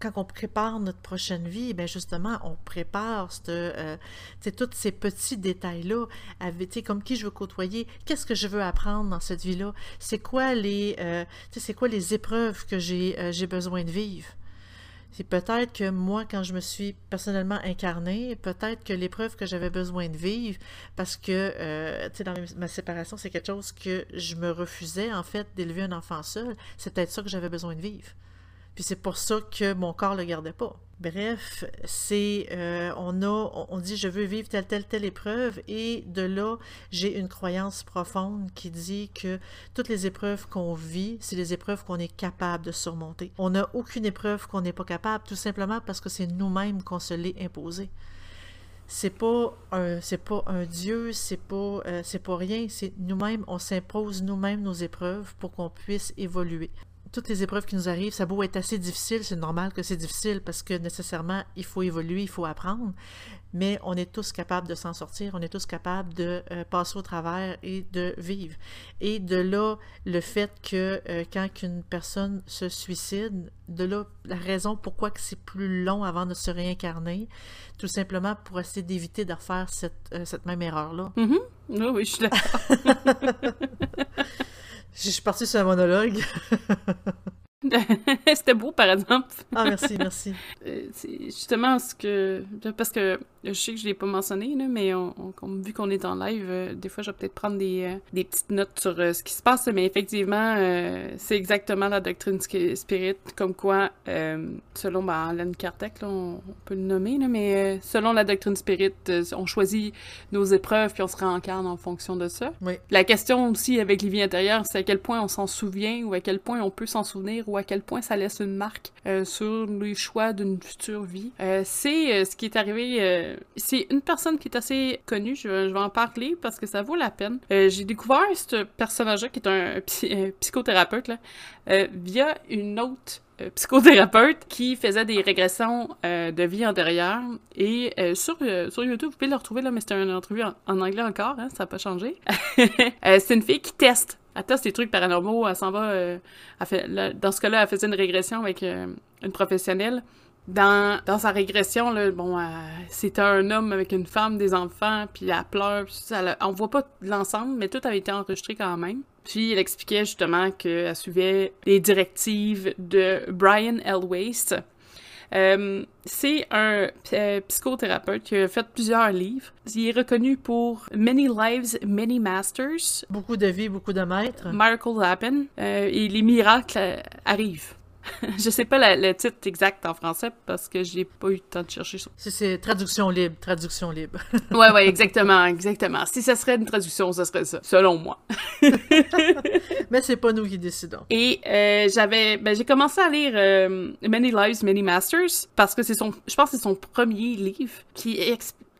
quand on prépare notre prochaine vie, ben justement, on prépare euh, tous ces petits détails-là, comme qui je veux côtoyer, qu'est-ce que je veux apprendre dans cette vie-là, c'est quoi les, euh, c'est quoi les épreuves que j'ai euh, j'ai besoin de vivre. C'est peut-être que moi, quand je me suis personnellement incarnée, peut-être que l'épreuve que j'avais besoin de vivre, parce que, tu sais, dans ma séparation, c'est quelque chose que je me refusais, en fait, d'élever un enfant seul. C'est peut-être ça que j'avais besoin de vivre. Puis c'est pour ça que mon corps le gardait pas. Bref, c'est euh, on dit je veux vivre telle telle telle épreuve et de là j'ai une croyance profonde qui dit que toutes les épreuves qu'on vit, c'est les épreuves qu'on est capable de surmonter. On n'a aucune épreuve qu'on n'est pas capable, tout simplement parce que c'est nous-mêmes qu'on se l'est imposé. C'est pas un c'est pas un dieu, c'est pas euh, c'est pas rien, c'est nous-mêmes on s'impose nous-mêmes nos épreuves pour qu'on puisse évoluer toutes les épreuves qui nous arrivent, ça beau être assez difficile, c'est normal que c'est difficile parce que nécessairement, il faut évoluer, il faut apprendre, mais on est tous capables de s'en sortir, on est tous capables de euh, passer au travers et de vivre. Et de là, le fait que euh, quand une personne se suicide, de là, la raison pourquoi que c'est plus long avant de se réincarner, tout simplement pour essayer d'éviter de refaire cette, euh, cette même erreur-là. Mhm. Oui, oui, je suis d'accord. (laughs) Je suis partie sur un monologue. (laughs) (laughs) C'était beau, par exemple. Ah, merci, merci. (laughs) Euh, c'est justement ce que... Parce que je sais que je l'ai pas mentionné, là, mais on, on- vu qu'on est en live, euh, des fois, je vais peut-être prendre des, euh, des petites notes sur euh, ce qui se passe, mais effectivement, c'est exactement la doctrine spirit, comme quoi, selon ben, Alan Kardec, là, on, on peut le nommer, là, mais selon la doctrine spirit, on choisit nos épreuves puis on se réincarne en fonction de ça. Oui. La question aussi avec les vies intérieures, c'est à quel point on s'en souvient ou à quel point on peut s'en souvenir ou à quel point ça laisse une marque euh, sur les choix d'une future vie. Euh, c'est euh, ce qui est arrivé. c'est une personne qui est assez connue. Je, vais- en parler parce que ça vaut la peine. J'ai découvert ce personnage-là qui est un, (laughs) psy- psychothérapeute via une autre psychothérapeute qui faisait des régressions de vie antérieure. Et sur, sur YouTube, vous pouvez le retrouver, là, mais c'était une entrevue en, anglais encore, hein, ça n'a pas changé. (laughs) C'est une fille qui teste. Elle teste des trucs paranormaux, elle s'en va... euh, dans ce cas-là, elle faisait une régression avec euh, une professionnelle. Dans, sa régression, bon, c'était un homme avec une femme, des enfants, puis elle pleure. Puis ça, on voit pas l'ensemble, mais tout avait été enregistré quand même. Puis elle expliquait justement qu'elle suivait les directives de Brian L. Euh, c'est un euh, psychothérapeute qui a fait plusieurs livres. Il est reconnu pour Many Lives, Many Masters, Beaucoup de vie, beaucoup de maîtres. Miracle Happen, euh, et les miracles arrivent. (laughs) je sais pas la- le titre exact en français parce que j'ai pas eu le temps de chercher ça. C'est- traduction libre, traduction libre. (laughs) Ouais, ouais, exactement, exactement. Si ça serait une traduction, ce serait ça, selon moi. (laughs) Mais c'est pas nous qui décidons. Et euh, j'avais, ben, j'ai commencé à lire euh, Many Lives, Many Masters parce que c'est son, je pense que c'est son premier livre qui,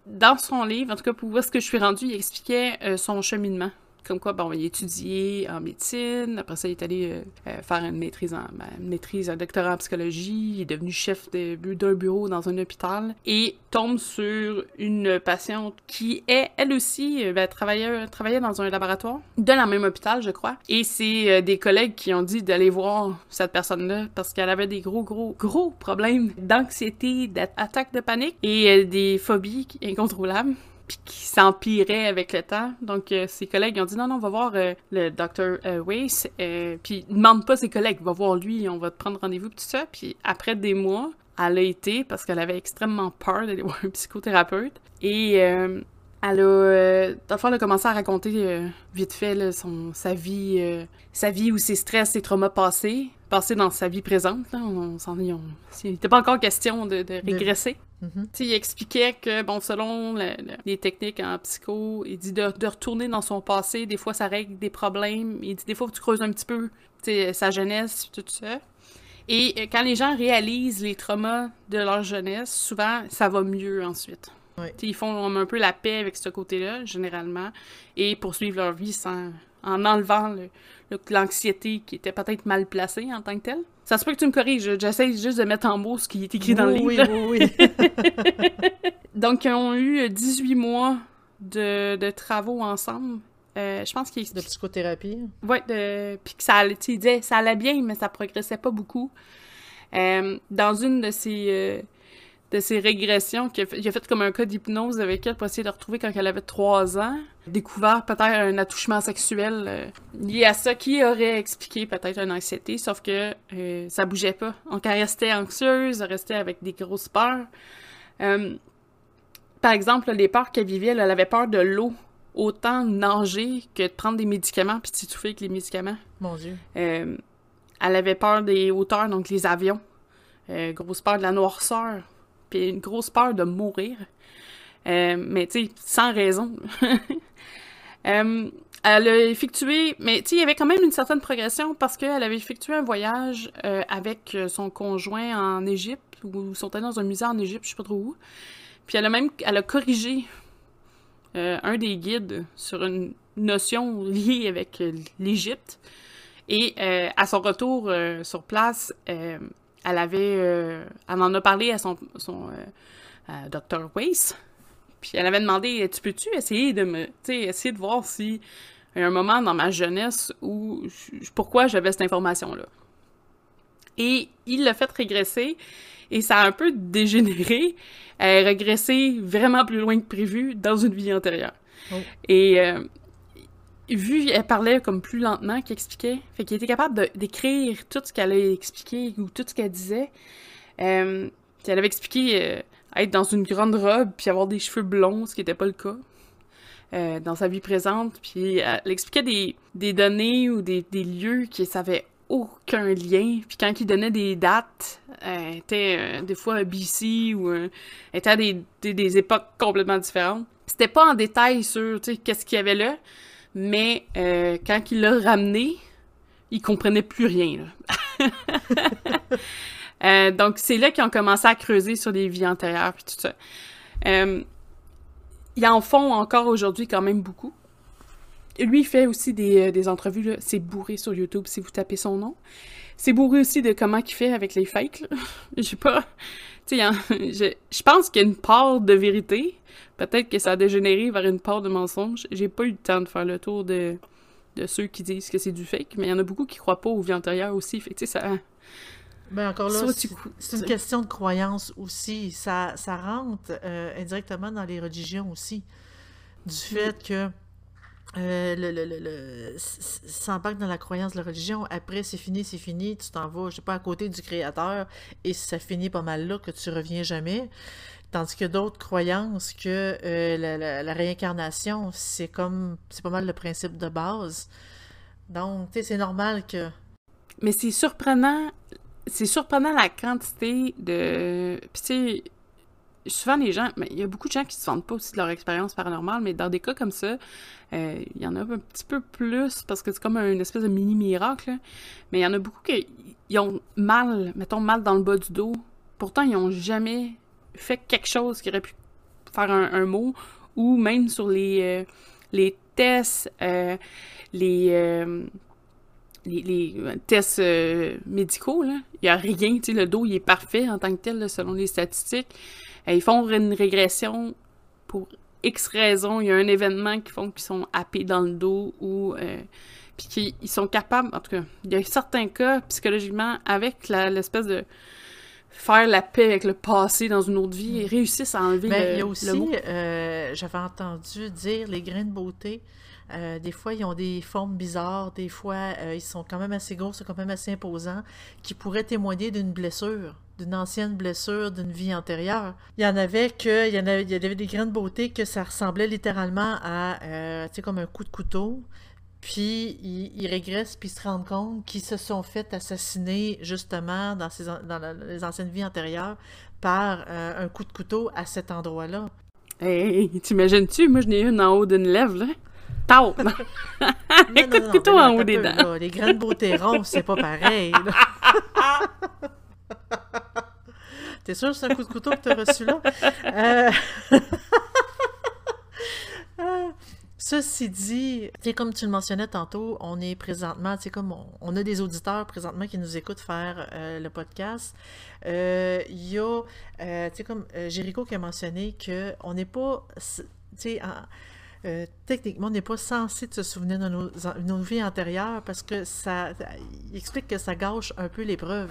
dans son livre, en tout cas pour où est-ce que je suis rendue, il expliquait euh, son cheminement. Comme quoi, bon, il a étudié en médecine, après ça, il est allé euh, euh, faire une maîtrise, en, ben, une maîtrise, un doctorat en psychologie, il est devenu chef d'un bureau dans un hôpital et tombe sur une patiente qui est, elle aussi, euh, ben, travaillait, dans un laboratoire de la même hôpital, je crois. Et c'est des collègues qui ont dit d'aller voir cette personne-là parce qu'elle avait des gros, gros, gros problèmes d'anxiété, d'attaque de panique et des phobies incontrôlables puis qui s'empirait avec le temps. Donc, euh, ses collègues ont dit non, non, on va voir euh, le Dr. Euh, Weiss. Euh, puis, demande pas ses collègues, va voir lui, on va te prendre rendez-vous, tout ça. Puis, après des mois, elle a été, parce qu'elle avait extrêmement peur d'aller (laughs) voir un psychothérapeute. Et euh, elle a, euh, dans elle a commencé à raconter vite fait là, son, sa vie, sa vie où ses stress, ses traumas passés, passés dans sa vie présente. Là, on, s'en on- il n'était pas encore question de, de régresser. Tu sais, il expliquait que, bon, selon le- le- les techniques en psycho, il dit de, de retourner dans son passé, des fois ça règle des problèmes. Il dit des fois tu creuses un petit peu, sais, sa jeunesse, tout ça. Et euh, quand les gens réalisent les traumas de leur jeunesse, souvent ça va mieux ensuite. Sais, Ils font un peu la paix avec ce côté-là, généralement, et poursuivent leur vie sans, en enlevant le- le- l'anxiété qui était peut-être mal placée en tant que telle. Ça se peut que tu me corriges, j'essaie juste de mettre en mots ce qui est écrit dans le oui, livre. oui, oui, oui. (laughs) Donc, ils ont eu 18 mois de, de travaux ensemble. Euh, je pense qu'il de psychothérapie. Ouais, de... puis que ça allait, tu sais, il disait, ça allait bien, mais ça progressait pas beaucoup. Euh, dans une de ses, euh, de ses régressions, qu'il a fait, il a fait comme un cas d'hypnose avec elle pour essayer de retrouver quand elle avait 3 ans. Découvert peut-être un attouchement sexuel euh, lié à ça qui aurait expliqué peut-être une anxiété, sauf que euh, ça bougeait pas. Donc elle restait anxieuse, elle restait avec des grosses peurs. Euh, par exemple, les peurs qu'elle vivait, elle, avait peur de l'eau. Autant nager que de prendre des médicaments puis de s'étouffer avec les médicaments. Mon Dieu. Elle avait peur des hauteurs, donc les avions. Grosse peur de la noirceur. Puis une grosse peur de mourir. Euh, mais tu sais, sans raison. (laughs) Euh, elle a effectué, mais tu sais, il y avait quand même une certaine progression parce qu'elle avait effectué un voyage euh, avec son conjoint en Égypte, ou ils sont allés dans un musée en Égypte, je sais pas trop où. Puis elle a même, elle a corrigé un des guides sur une notion liée avec l'Égypte. Et à son retour sur place, elle avait, euh, elle en a parlé à son, son euh, à Dr. Weiss. Puis elle avait demandé, tu peux-tu essayer de me, tu sais, essayer de voir si il y a un moment dans ma jeunesse où, pourquoi j'avais cette information-là? Et il l'a fait régresser et ça a un peu dégénéré. Elle est régressée vraiment plus loin que prévu dans une vie antérieure. Oh. Et euh, vu qu'elle parlait comme plus lentement qu'elle expliquait, fait était capable d'écrire tout ce qu'elle a expliqué ou tout ce qu'elle disait. Euh, elle avait expliqué euh, être dans une grande robe puis avoir des cheveux blonds, ce qui n'était pas le cas. Euh, dans sa vie présente, puis elle expliquait des, des données ou des, des lieux qui savaient aucun lien. Puis quand il donnait des dates, euh, était euh, des fois à BC ou était à des, des, époques complètement différentes. C'était pas en détail sur qu'est-ce qu'il y avait là, mais euh, quand il l'a ramené, il comprenait plus rien. (laughs) donc c'est là qu'ils ont commencé à creuser sur les vies antérieures puis tout ça. ils en font encore aujourd'hui quand même beaucoup lui, il fait aussi des, euh, des entrevues, c'est bourré sur YouTube si vous tapez son nom. C'est bourré aussi de comment il fait avec les fakes, (laughs) Je sais pas. Sais, je, pense qu'il y a une part de vérité. Peut-être que ça a dégénéré vers une part de mensonge. J'ai pas eu le temps de faire le tour de, de ceux qui disent que c'est du fake, mais il y en a beaucoup qui croient pas aux vies antérieures aussi. Fait ça. Ben encore là, c'est une question de croyance aussi. Ça, ça rentre euh, indirectement dans les religions aussi. Du fait que euh, le, le, le, le dans la croyance de la religion. Après, c'est fini, c'est fini, tu t'en vas, je sais pas, à côté du Créateur, et ça finit pas mal là, que tu reviens jamais. Tandis que d'autres croyances que euh, la, la, réincarnation, c'est comme, c'est pas mal le principe de base. Donc, tu sais, c'est normal que... Mais c'est surprenant, c'est surprenant la quantité de... Puis tu sais, souvent les gens, mais il y a beaucoup de gens qui se vendent pas aussi de leur expérience paranormale, mais dans des cas comme ça, euh, il y en a un petit peu plus parce que c'est comme une espèce de mini miracle. Mais il y en a beaucoup qui ont mal, mettons mal dans le bas du dos. Pourtant, ils ont jamais fait quelque chose qui aurait pu faire un, mot ou même sur les euh, les tests, euh, les les, tests médicaux, il n'y a rien, le dos il est parfait en tant que tel selon les statistiques. Euh, ils font une régression pour X raisons. Il y a un événement qui font qu'ils sont happés dans le dos ou. Euh, puis qu'ils sont capables, en tout cas, il y a certains cas, psychologiquement, avec l'espèce de faire la paix avec le passé dans une autre vie, ils réussissent à enlever Mais il y a aussi, euh, j'avais entendu dire les grains de beauté. des fois, ils ont des formes bizarres. Des fois, ils sont quand même assez gros, c'est quand même assez imposants, qui pourraient témoigner d'une blessure d'une ancienne blessure d'une vie antérieure. Il y en avait que, il y en avait, il y avait des grains de beauté que ça ressemblait littéralement à, euh, tu sais, comme un coup de couteau. Puis ils, régressent puis ils se rendent compte qu'ils se sont fait assassiner justement dans, ces, dans les anciennes vies antérieures par euh, un coup de couteau à cet endroit-là. Hey, t'imagines-tu? Moi, je n'ai une en haut d'une lèvre, là. Tau! (laughs) (laughs) un coup de couteau en haut des dents. les grains de beauté ronds, c'est pas pareil. (laughs) T'es sûr que c'est un coup de couteau que t'as reçu là? Euh, euh, ceci dit, comme tu le mentionnais tantôt, on est présentement, tu comme on, a des auditeurs présentement qui nous écoutent faire euh, le podcast. Il y a, sais, comme Jéricho qui a mentionné qu'on n'est pas, tu techniquement, on n'est pas censé se souvenir de nos, vies antérieures parce que ça, explique que ça gâche un peu l'épreuve.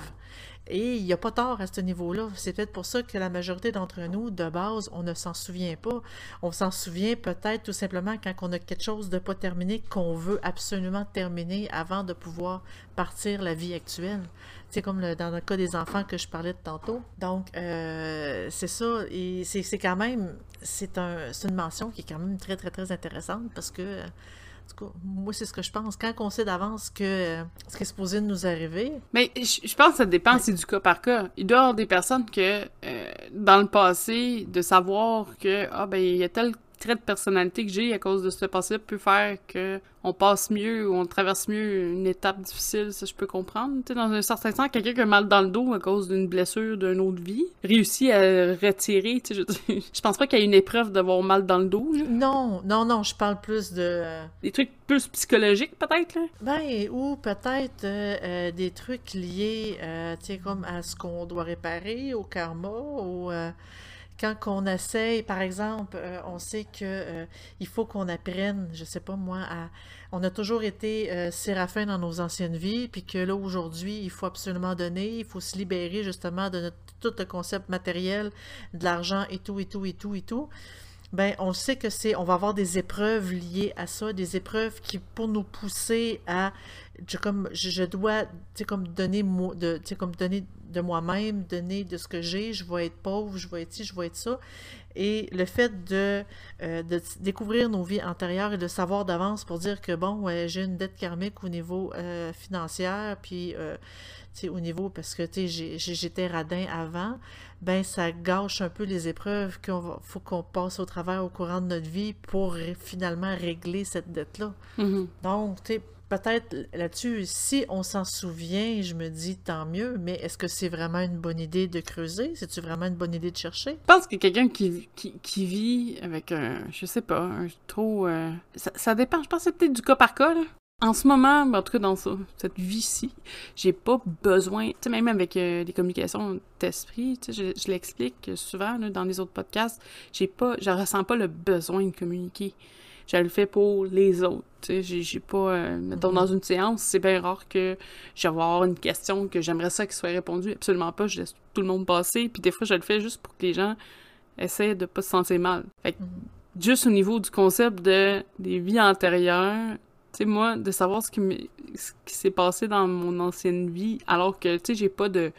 Et il n'y a pas tort à ce niveau-là. C'est peut-être pour ça que la majorité d'entre nous, de base, on ne s'en souvient pas. On s'en souvient peut-être tout simplement quand on a quelque chose de pas terminé qu'on veut absolument terminer avant de pouvoir partir la vie actuelle. C'est comme dans le cas des enfants que je parlais de tantôt. Donc, euh, c'est ça. Et c'est quand même, c'est un, une mention qui est quand même très, très, très intéressante parce que moi, c'est ce que je pense. Quand on sait d'avance que euh, ce qui est supposé nous arriver. Mais je, pense que ça dépend, c'est du cas par cas. Il doit y avoir des personnes que, euh, dans le passé, de savoir que, ah, ben, il y a tel trait de personnalité que j'ai à cause de ce passé peut faire que on passe mieux ou on traverse mieux une étape difficile, ça je peux comprendre. Tu dans un certain sens, quelqu'un qui a mal dans le dos à cause d'une blessure d'une autre vie réussit à retirer, je, (laughs) je pense pas qu'il y ait une épreuve d'avoir mal dans le dos. Non, non, non, je parle plus de... Euh, des trucs plus psychologiques peut-être, là? Ben, ou peut-être euh, euh, des trucs liés, tu sais, comme à ce qu'on doit réparer, au karma, ou quand on essaye, par exemple, euh, on sait que euh, il faut qu'on apprenne, je sais pas moi, à on a toujours été euh, séraphin dans nos anciennes vies, puis que là aujourd'hui, il faut absolument donner, il faut se libérer justement de tout le concept matériel, de l'argent et tout et tout et tout et tout. ben on sait que c'est, on va avoir des épreuves liées à ça, des épreuves qui pour nous pousser à, je, comme je, dois, comme donner comme donner de moi-même, donner de ce que j'ai, je vais être pauvre, je vais être ci, je vais être ça. Et le fait de, euh, de découvrir nos vies antérieures et de savoir d'avance pour dire que, bon, j'ai une dette karmique au niveau euh, financier, puis euh, au niveau, parce que j'étais radin avant, ben ça gâche un peu les épreuves qu'il faut qu'on passe au travers au courant de notre vie pour finalement régler cette dette-là. Mm-hmm. Donc, tu sais, peut-être là-dessus, si on s'en souvient, je me dis tant mieux, mais est-ce que c'est vraiment une bonne idée de creuser? C'est-tu vraiment une bonne idée de chercher? Je pense que quelqu'un qui, qui, vit avec un, je sais pas, un trop... Euh, ça, dépend, je pense que c'est peut-être du cas par cas. En ce moment, en tout cas dans cette vie-ci, j'ai pas besoin, tu sais, même avec euh, les communications d'esprit, je, l'explique souvent dans les autres podcasts, j'ai pas, je ressens pas le besoin de communiquer je le fais pour les autres. Tu sais, j'ai pas. Euh, mettons, dans une séance, c'est bien rare que je vais avoir une question que j'aimerais ça qui soit répondue. Absolument pas. Je laisse tout le monde passer. Puis des fois, je le fais juste pour que les gens essaient de pas se sentir mal. Fait que, mm-hmm. juste au niveau du concept de des vies antérieures, tu sais, moi, de savoir ce qui, ce qui s'est passé dans mon ancienne vie, alors que, tu sais, j'ai pas de.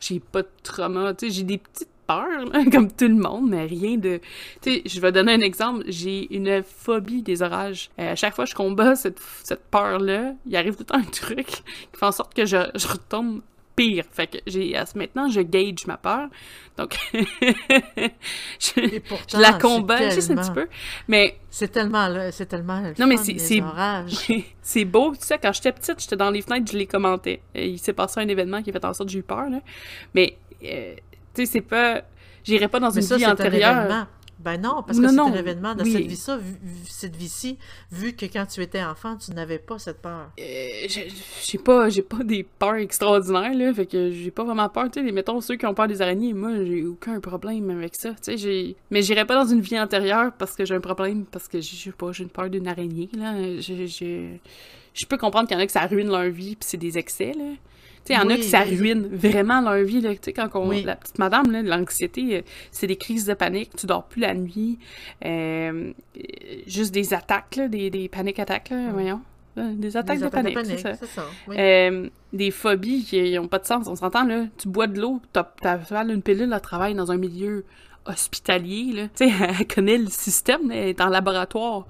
J'ai pas de trauma. Tu sais, j'ai des petites peur, (laughs) comme tout le monde, mais rien de... Tu sais, je vais donner un exemple. J'ai une phobie des orages. Euh, à chaque fois que je combats cette, cette peur-là, il arrive tout le temps un truc qui fait en sorte que je, je retombe pire. Fait que j'ai maintenant je gauge ma peur. Donc (laughs) je, la combat juste un petit peu. Mais c'est tellement c'est tellement Non mais c'est (laughs) c'est beau, tu sais quand j'étais petite, j'étais dans les fenêtres, je les commentais. Il s'est passé un événement qui a fait en sorte que j'ai eu peur là. Mais euh, tu sais, c'est pas. J'irai pas dans une vie antérieure. Ben non, parce que c'est un événement dans cette vie-ci, cette vie-ci, vu que quand tu étais enfant, tu n'avais pas cette peur. Euh, j'ai pas, j'ai pas des peurs extraordinaires, là, fait que j'ai pas vraiment peur, tu sais, mettons ceux qui ont peur des araignées, moi, j'ai aucun problème avec ça, tu sais, j'ai... Mais j'irai pas dans une vie antérieure parce que j'ai un problème, parce que j'ai pas, j'ai une peur d'une araignée, là, Je peux comprendre qu'il y en a que ça ruine leur vie, puis c'est des excès, là il y en a qui ça ruine vraiment leur vie. Là, quand on, La petite madame, l'anxiété, euh, c'est des crises de panique, tu dors plus la nuit, euh, juste des attaques, là, des, des paniques attaques, là, voyons. Des attaques, de, panique, c'est ça. ça euh, des phobies qui n'ont pas de sens. On s'entend, là. Tu bois de l'eau, tu as une pilule à travail dans un milieu hospitalier, là. Tu sais, (laughs) elle connaît le système, elle est en laboratoire.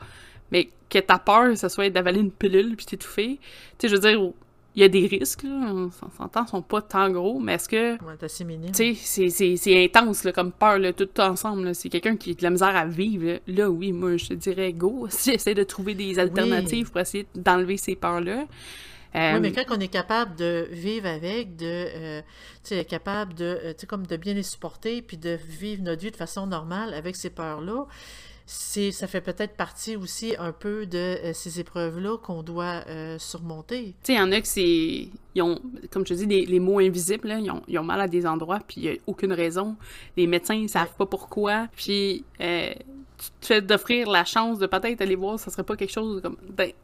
Mais que ta peur, ce soit d'avaler une pilule puis t'étouffer. Tu sais, je veux dire, il y a des risques, là, on s'entend, sont pas tant gros, mais est-ce que. Ouais, Tu sais, c'est intense, là, comme peur, là, tout ensemble. C'est quelqu'un qui a de la misère à vivre. Là, oui, moi, je te dirais go. (laughs) J'essaie de trouver des alternatives pour essayer d'enlever ces peurs-là. Oui, mais euh, quand on est capable de vivre avec, de, euh, tu sais, capable de, euh, tu sais, comme de bien les supporter, puis de vivre notre vie de façon normale avec ces peurs-là, c'est, ça fait peut-être partie aussi un peu de euh, ces épreuves-là qu'on doit euh, surmonter. Tu sais, il y en a que c'est. Ils ont, comme je te dis, les, les mots invisibles, là, ils, ont, ils, ont, mal à des endroits, puis il n'y a aucune raison. Les médecins, ils savent pas pourquoi. Puis. Euh, tu te fais d'offrir la chance de peut-être aller voir, ça serait pas quelque chose comme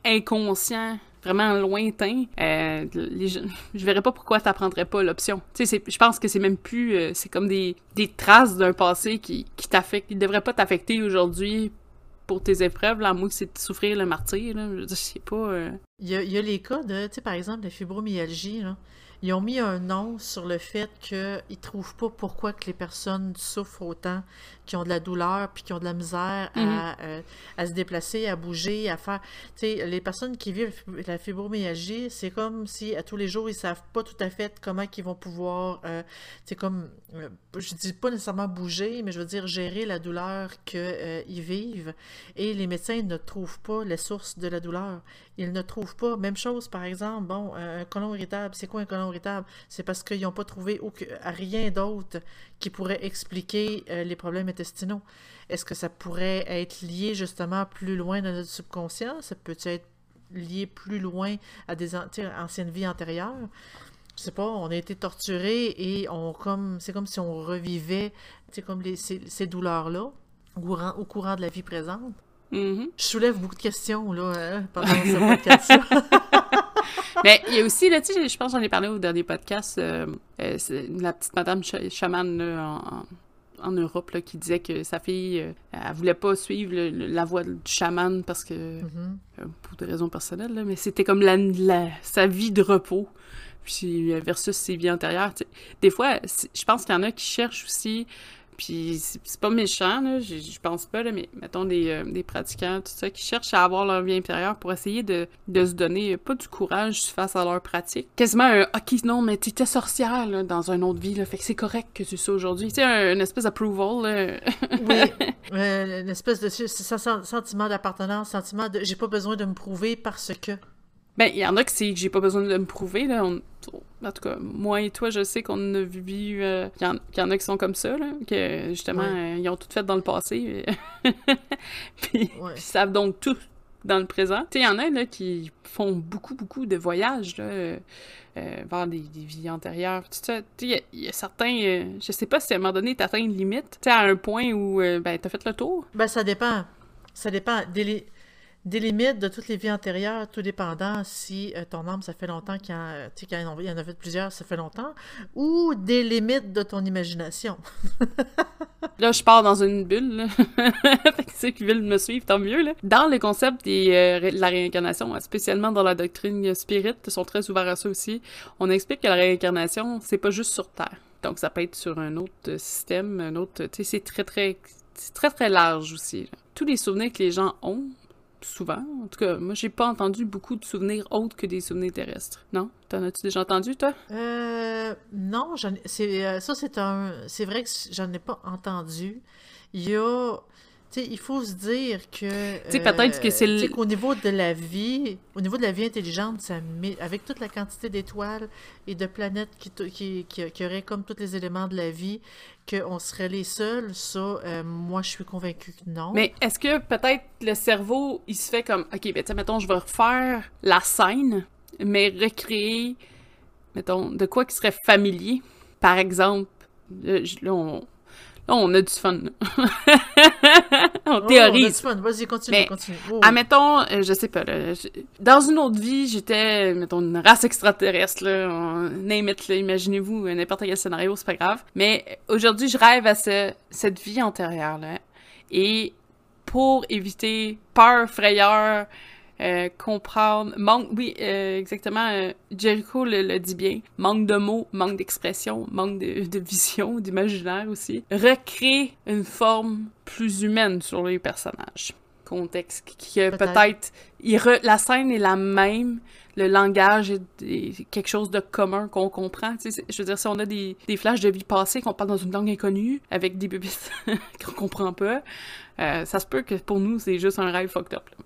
inconscient vraiment lointain, euh, (laughs) je verrais pas pourquoi t'apprendrais pas l'option. Je pense que c'est même plus, euh, c'est comme des, des traces d'un passé qui, qui t'affectent, qui devraient pas t'affecter aujourd'hui pour tes épreuves, là, que c'est de souffrir le martyr, là. Je sais pas. Euh. Il, y a, les cas de, tu sais, par exemple, la fibromyalgie. Ils ont mis un nom sur le fait qu'ils ne trouvent pas pourquoi que les personnes souffrent autant, qui ont de la douleur, puis qui ont de la misère à, mhm. euh, à, se déplacer, à bouger, à faire... Tu sais, les personnes qui vivent la fibromyalgie, c'est comme si à tous les jours, ils savent pas tout à fait comment ils vont pouvoir... Euh, c'est comme... Euh, je dis pas nécessairement bouger, mais je veux dire gérer la douleur qu'ils vivent. Et les médecins ne trouvent pas les sources de la douleur. Ils ne trouvent pas... Même chose, par exemple, bon, un colon irritable. C'est quoi un colon irritable? C'est parce qu'ils n'ont pas trouvé rien d'autre qui pourrait expliquer les problèmes intestinaux. Est-ce que ça pourrait être lié justement plus loin dans notre subconscient? Ça peut être lié plus loin à des anciennes vies antérieures? Je sais pas, on a été torturé et on comme c'est comme si on revivait comme les, ces, douleurs-là au courant, au courant de la vie présente. Mm-hmm. Je soulève beaucoup de questions là, hein, pendant ce podcast (laughs) Mais il y a aussi, là, tu sais, je pense que j'en ai parlé au dernier podcast, euh, euh, la petite madame chamane en, en Europe là, qui disait que sa fille, euh, elle voulait pas suivre le- le- la voie du chaman parce que, Mhm. euh, pour des raisons personnelles, là, mais c'était comme la, la- sa vie de repos. Puis versus ses vies antérieures. Des fois, je pense qu'il y en a qui cherchent aussi, puis c'est pas méchant, là, je, pense pas, là, mais mettons des, euh, des pratiquants, tout ça, qui cherchent à avoir leur vie intérieure pour essayer de, de se donner, euh, pas du courage face à leur pratique. Quasiment un « Ok, non, mais t'étais sorcière là, dans une autre vie, là, fait que c'est correct que tu sois aujourd'hui. » Tu sais, un- une espèce d'approval. Oui, (laughs) euh, une espèce de sentiment d'appartenance, sentiment de j'ai pas besoin de me prouver parce que. Ben, il y en a que c'est que j'ai pas besoin de me prouver, là. On- en tout cas, moi et toi, je sais qu'on a vu... euh, qu'il y, en- qu'il y en a qui sont comme ça, là. Que, justement, Ouais. euh, ils ont tout fait dans le passé. (laughs) puis, Ouais. ils savent donc tout dans le présent. Tu sais, il y en a, là, qui font beaucoup, beaucoup de voyages, là, euh, euh, vers des, des vies antérieures, tout ça. Tu sais, il y a- il y, a certains... euh, je sais pas si à un moment donné, t'atteins une limite, tu à un point où, euh, ben, t'as fait le tour. Ben, ça dépend. Ça dépend des, des limites de toutes les vies antérieures, tout dépendant si euh, ton âme, ça fait longtemps qu'il y, en- il y en a fait plusieurs, ça fait longtemps, ou des limites de ton imagination. (laughs) Là, je pars dans une bulle, (laughs) fait que ceux qui veulent me suivre, tant mieux. Dans le concept euh, de la réincarnation, spécialement dans la doctrine spirit, ils sont très ouverts à ça aussi, on explique que la réincarnation, c'est pas juste sur Terre. Donc, ça peut être sur un autre système, un autre... Tu sais, c'est très, très... Très, très large aussi. Tous les souvenirs que les gens ont, souvent, en tout cas, moi, j'ai pas entendu beaucoup de souvenirs autres que des souvenirs terrestres. Non? T'en as-tu déjà entendu, toi? Euh, non, j'en c'est, euh, ça c'est un, c'est vrai que j'en ai pas entendu. Il y a, tu sais, il faut se dire que, Tu sais, peut-être que c'est tu sais le- qu'au niveau de la vie, au niveau de la vie intelligente, ça met, avec toute la quantité d'étoiles et de planètes qui, qui, qui, qui auraient comme tous les éléments de la vie, qu'on serait les seuls, ça, euh, moi je suis convaincue que non. Mais est-ce que peut-être le cerveau, il se fait comme, OK, ben, tu sais, mettons, je vais refaire la scène, mais recréer, mettons, de quoi qui serait familier. Par exemple, là, on, là, on a du fun. là. (laughs) on Oh, théorise. that's fun. Vas-y, continue, Mais, continue. Oh. Admettons, euh, je sais pas, là, je- dans une autre vie, j'étais, mettons, une race extraterrestre, là, on, name it, là, imaginez-vous euh, n'importe quel scénario, c'est pas grave. Mais euh, aujourd'hui, je rêve à ce- cette vie antérieure-là. Et pour éviter peur, frayeur, euh, comprendre, manque, oui, euh, exactement, euh, Jericho le, le dit bien, manque de mots, manque d'expression, manque de, de vision, (laughs) d'imaginaire aussi, recrée une forme plus humaine sur les personnages. Contexte qui Peut-être. la scène est la même, le langage est, est quelque chose de commun qu'on comprend. tu sais, c'est- je veux dire, si on a des, des flashs de vie passée, qu'on parle dans une langue inconnue, avec des bébés (laughs) qu'on comprend pas, ça se peut que pour nous, c'est juste un rêve fucked up. là.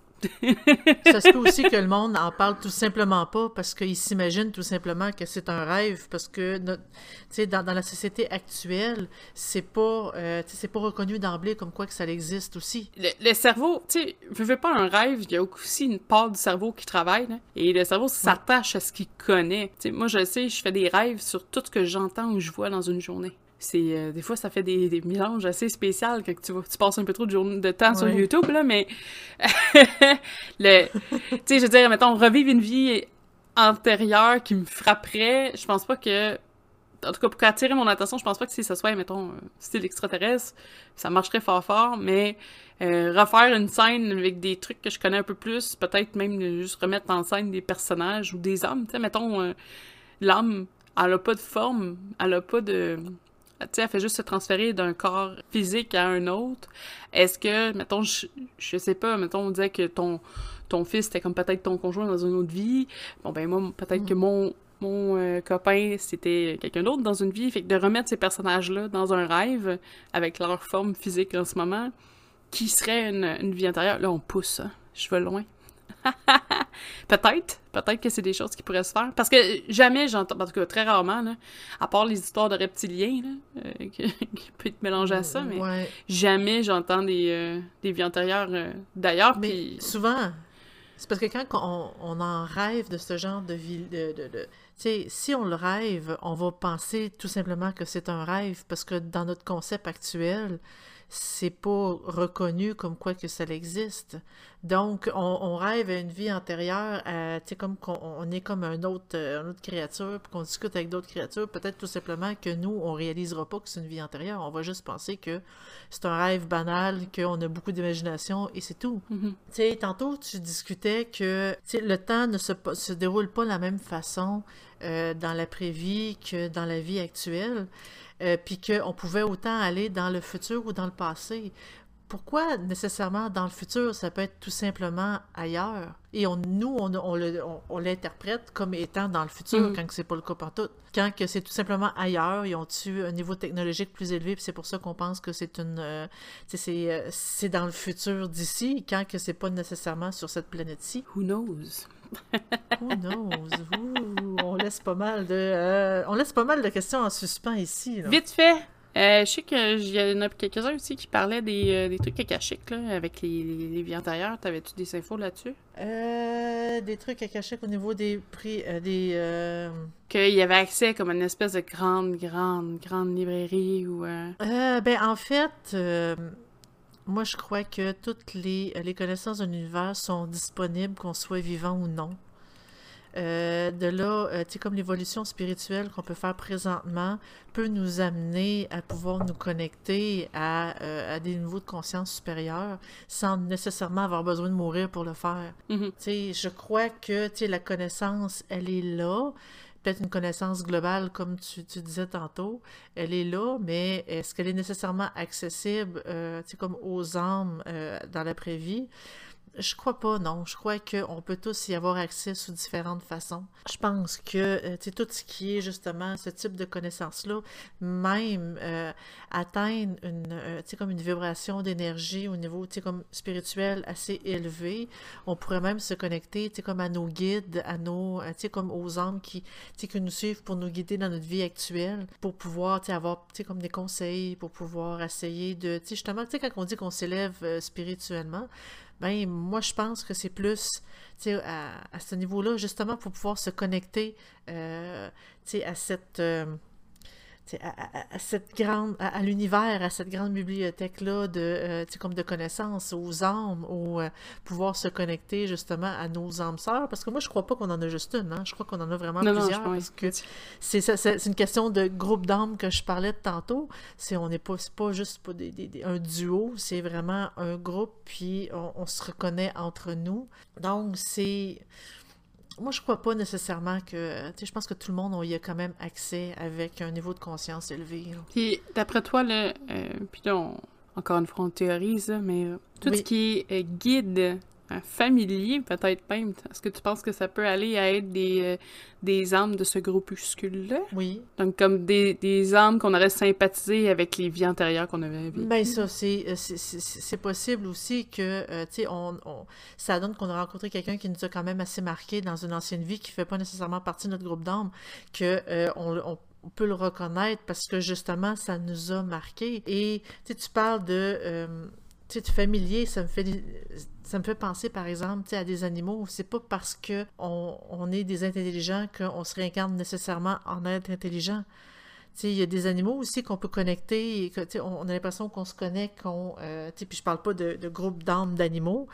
Ça se peut aussi que le monde en parle tout simplement pas parce qu'il s'imagine tout simplement que c'est un rêve parce que notre, dans, dans la société actuelle, c'est pas, euh, c'est pas reconnu d'emblée comme quoi que ça existe aussi. Le, le cerveau, tu sais, je veux pas un rêve, il y a aussi une part du cerveau qui travaille, là, et le cerveau s'attache à ce qu'il connaît. Tu sais, moi, je sais, je fais des rêves sur tout ce que j'entends ou je vois dans une journée. C'est euh, des fois ça fait des, des mélanges assez spéciaux quand tu, vas- tu passes un peu trop de, de temps sur. YouTube là mais (laughs) le tu sais je veux dire mettons revivre une vie antérieure qui me frapperait je pense pas que en tout cas pour attirer mon attention je pense pas que si ça soit mettons style extraterrestre ça marcherait fort fort mais euh, refaire une scène avec des trucs que je connais un peu plus peut-être même juste remettre en scène des personnages ou des âmes tu sais mettons euh, l'âme elle a pas de forme elle a pas de sais, elle fait juste se transférer d'un corps physique à un autre. Est-ce que, mettons, je, je sais pas, mettons, on disait que ton, ton fils était comme peut-être ton conjoint dans une autre vie. Bon, ben moi, peut-être que mon, mon euh, copain, c'était quelqu'un d'autre dans une vie. Fait que de remettre ces personnages-là dans un rêve, avec leur forme physique en ce moment, qui serait une, une vie intérieure. Là, on pousse, hein. Je vais loin. (laughs) peut-être, peut-être que c'est des choses qui pourraient se faire. Parce que jamais j'entends, en tout cas très rarement, là, à part les histoires de reptiliens, là, euh, (laughs) qui, qui peut être mélangé à ça, mais Ouais. jamais j'entends des, euh, des vies antérieures euh, d'ailleurs. Mais souvent, c'est parce que quand on, on en rêve de ce genre de vie, de, de, de- tu sais, si on le rêve, on va penser tout simplement que c'est un rêve parce que dans notre concept actuel, c'est pas reconnu comme quoi que ça existe. Donc, on, rêve à une vie antérieure, tu sais, comme qu'on on est comme un autre, euh, une autre créature, puis qu'on discute avec d'autres créatures. Peut-être tout simplement que nous, on réalisera pas que c'est une vie antérieure. On va juste penser que c'est un rêve banal, qu'on a beaucoup d'imagination et c'est tout. Tu sais, tantôt, tu discutais que le temps ne se, se déroule pas de la même façon euh, dans l'après-vie que dans la vie actuelle. Euh, puis qu'on pouvait autant aller dans le futur ou dans le passé pourquoi nécessairement dans le futur, ça peut être tout simplement ailleurs? Et on, nous, on, on, l'interprète comme étant dans le futur, mm. quand c'est pas le cas tout. Quand que c'est tout simplement ailleurs, ils ont eu un niveau technologique plus élevé, puis c'est pour ça qu'on pense que c'est une... Euh, euh, c'est dans le futur d'ici, quand que c'est pas nécessairement sur cette planète-ci. Who knows? (laughs) Who knows? on laisse pas mal de... Euh, on laisse pas mal de questions en suspens ici. Vite fait! Euh, je sais qu'il y en a quelques-uns aussi qui parlaient des, euh, des trucs akashiques là, avec les, les, vies antérieures. T'avais-tu des infos là-dessus? Euh, des trucs akashiques au niveau des prix. Euh, des. Qu'il y avait accès comme une espèce de grande, grande, grande librairie ou. ben, en fait. Moi, je crois que toutes les, les connaissances de l'univers sont disponibles, qu'on soit vivant ou non. Euh, de là, euh, tu sais, comme l'évolution spirituelle qu'on peut faire présentement peut nous amener à pouvoir nous connecter à, euh, à, des niveaux de conscience supérieurs sans nécessairement avoir besoin de mourir pour le faire. Tu sais, je crois que, tu sais, la connaissance, elle est là. Peut-être une connaissance globale, comme tu, tu, disais tantôt, elle est là, mais est-ce qu'elle est nécessairement accessible, tu sais, comme aux âmes dans l'après-vie? Je crois pas, non. Je crois qu'on peut tous y avoir accès sous différentes façons. Je pense que euh, tout ce qui est justement ce type de connaissances-là, même euh, atteindre une, euh, comme une vibration d'énergie au niveau comme spirituel assez élevé, on pourrait même se connecter comme à nos guides, à nos, comme aux âmes qui, qui nous suivent pour nous guider dans notre vie actuelle, pour pouvoir avoir comme des conseils, pour pouvoir essayer de, justement, quand on dit qu'on s'élève spirituellement, ben moi je pense que c'est plus à, à ce niveau-là, justement pour pouvoir se connecter euh, à cette euh, à, cette grande, à, l'univers, à cette grande bibliothèque-là de, euh, comme de connaissances, aux âmes, ou euh, pouvoir se connecter justement à nos âmes sœurs. Parce que moi, je crois pas qu'on en a juste une, hein? je crois qu'on en a vraiment plusieurs. parce que c'est, c'est, une question de groupe d'âmes que je parlais de tantôt. C'est, on n'est pas, pas juste pas des, des, un duo, c'est vraiment un groupe, puis on, on se reconnaît entre nous. Donc, c'est moi, je crois pas nécessairement que. Tu sais, je pense que tout le monde y a quand même accès avec un niveau de conscience élevé. Puis, d'après toi, là, euh, puis là, encore une fois, on théorise, mais tout ce qui est euh, guide un familier, peut-être même. Est-ce que tu penses que ça peut aller à être des, euh, des âmes de ce groupuscule-là? Oui. Donc, comme des, des âmes qu'on aurait sympathisé avec les vies antérieures qu'on avait vécues. Bien, ça, euh, c'est possible aussi que, euh, tu sais, on, ça donne qu'on a rencontré quelqu'un qui nous a quand même assez marqué dans une ancienne vie, qui fait pas nécessairement partie de notre groupe d'âmes, que on, on peut le reconnaître parce que justement, ça nous a marqué. Et tu parles de tu sais, familier, ça me fait ça me fait penser par exemple à des animaux. C'est pas parce que on, est des intelligents qu'on se réincarne nécessairement en être intelligent. Il y a des animaux aussi qu'on peut connecter, on, on a l'impression qu'on se connecte, qu'on, euh, puis je parle pas de, de groupe d'âmes d'animaux,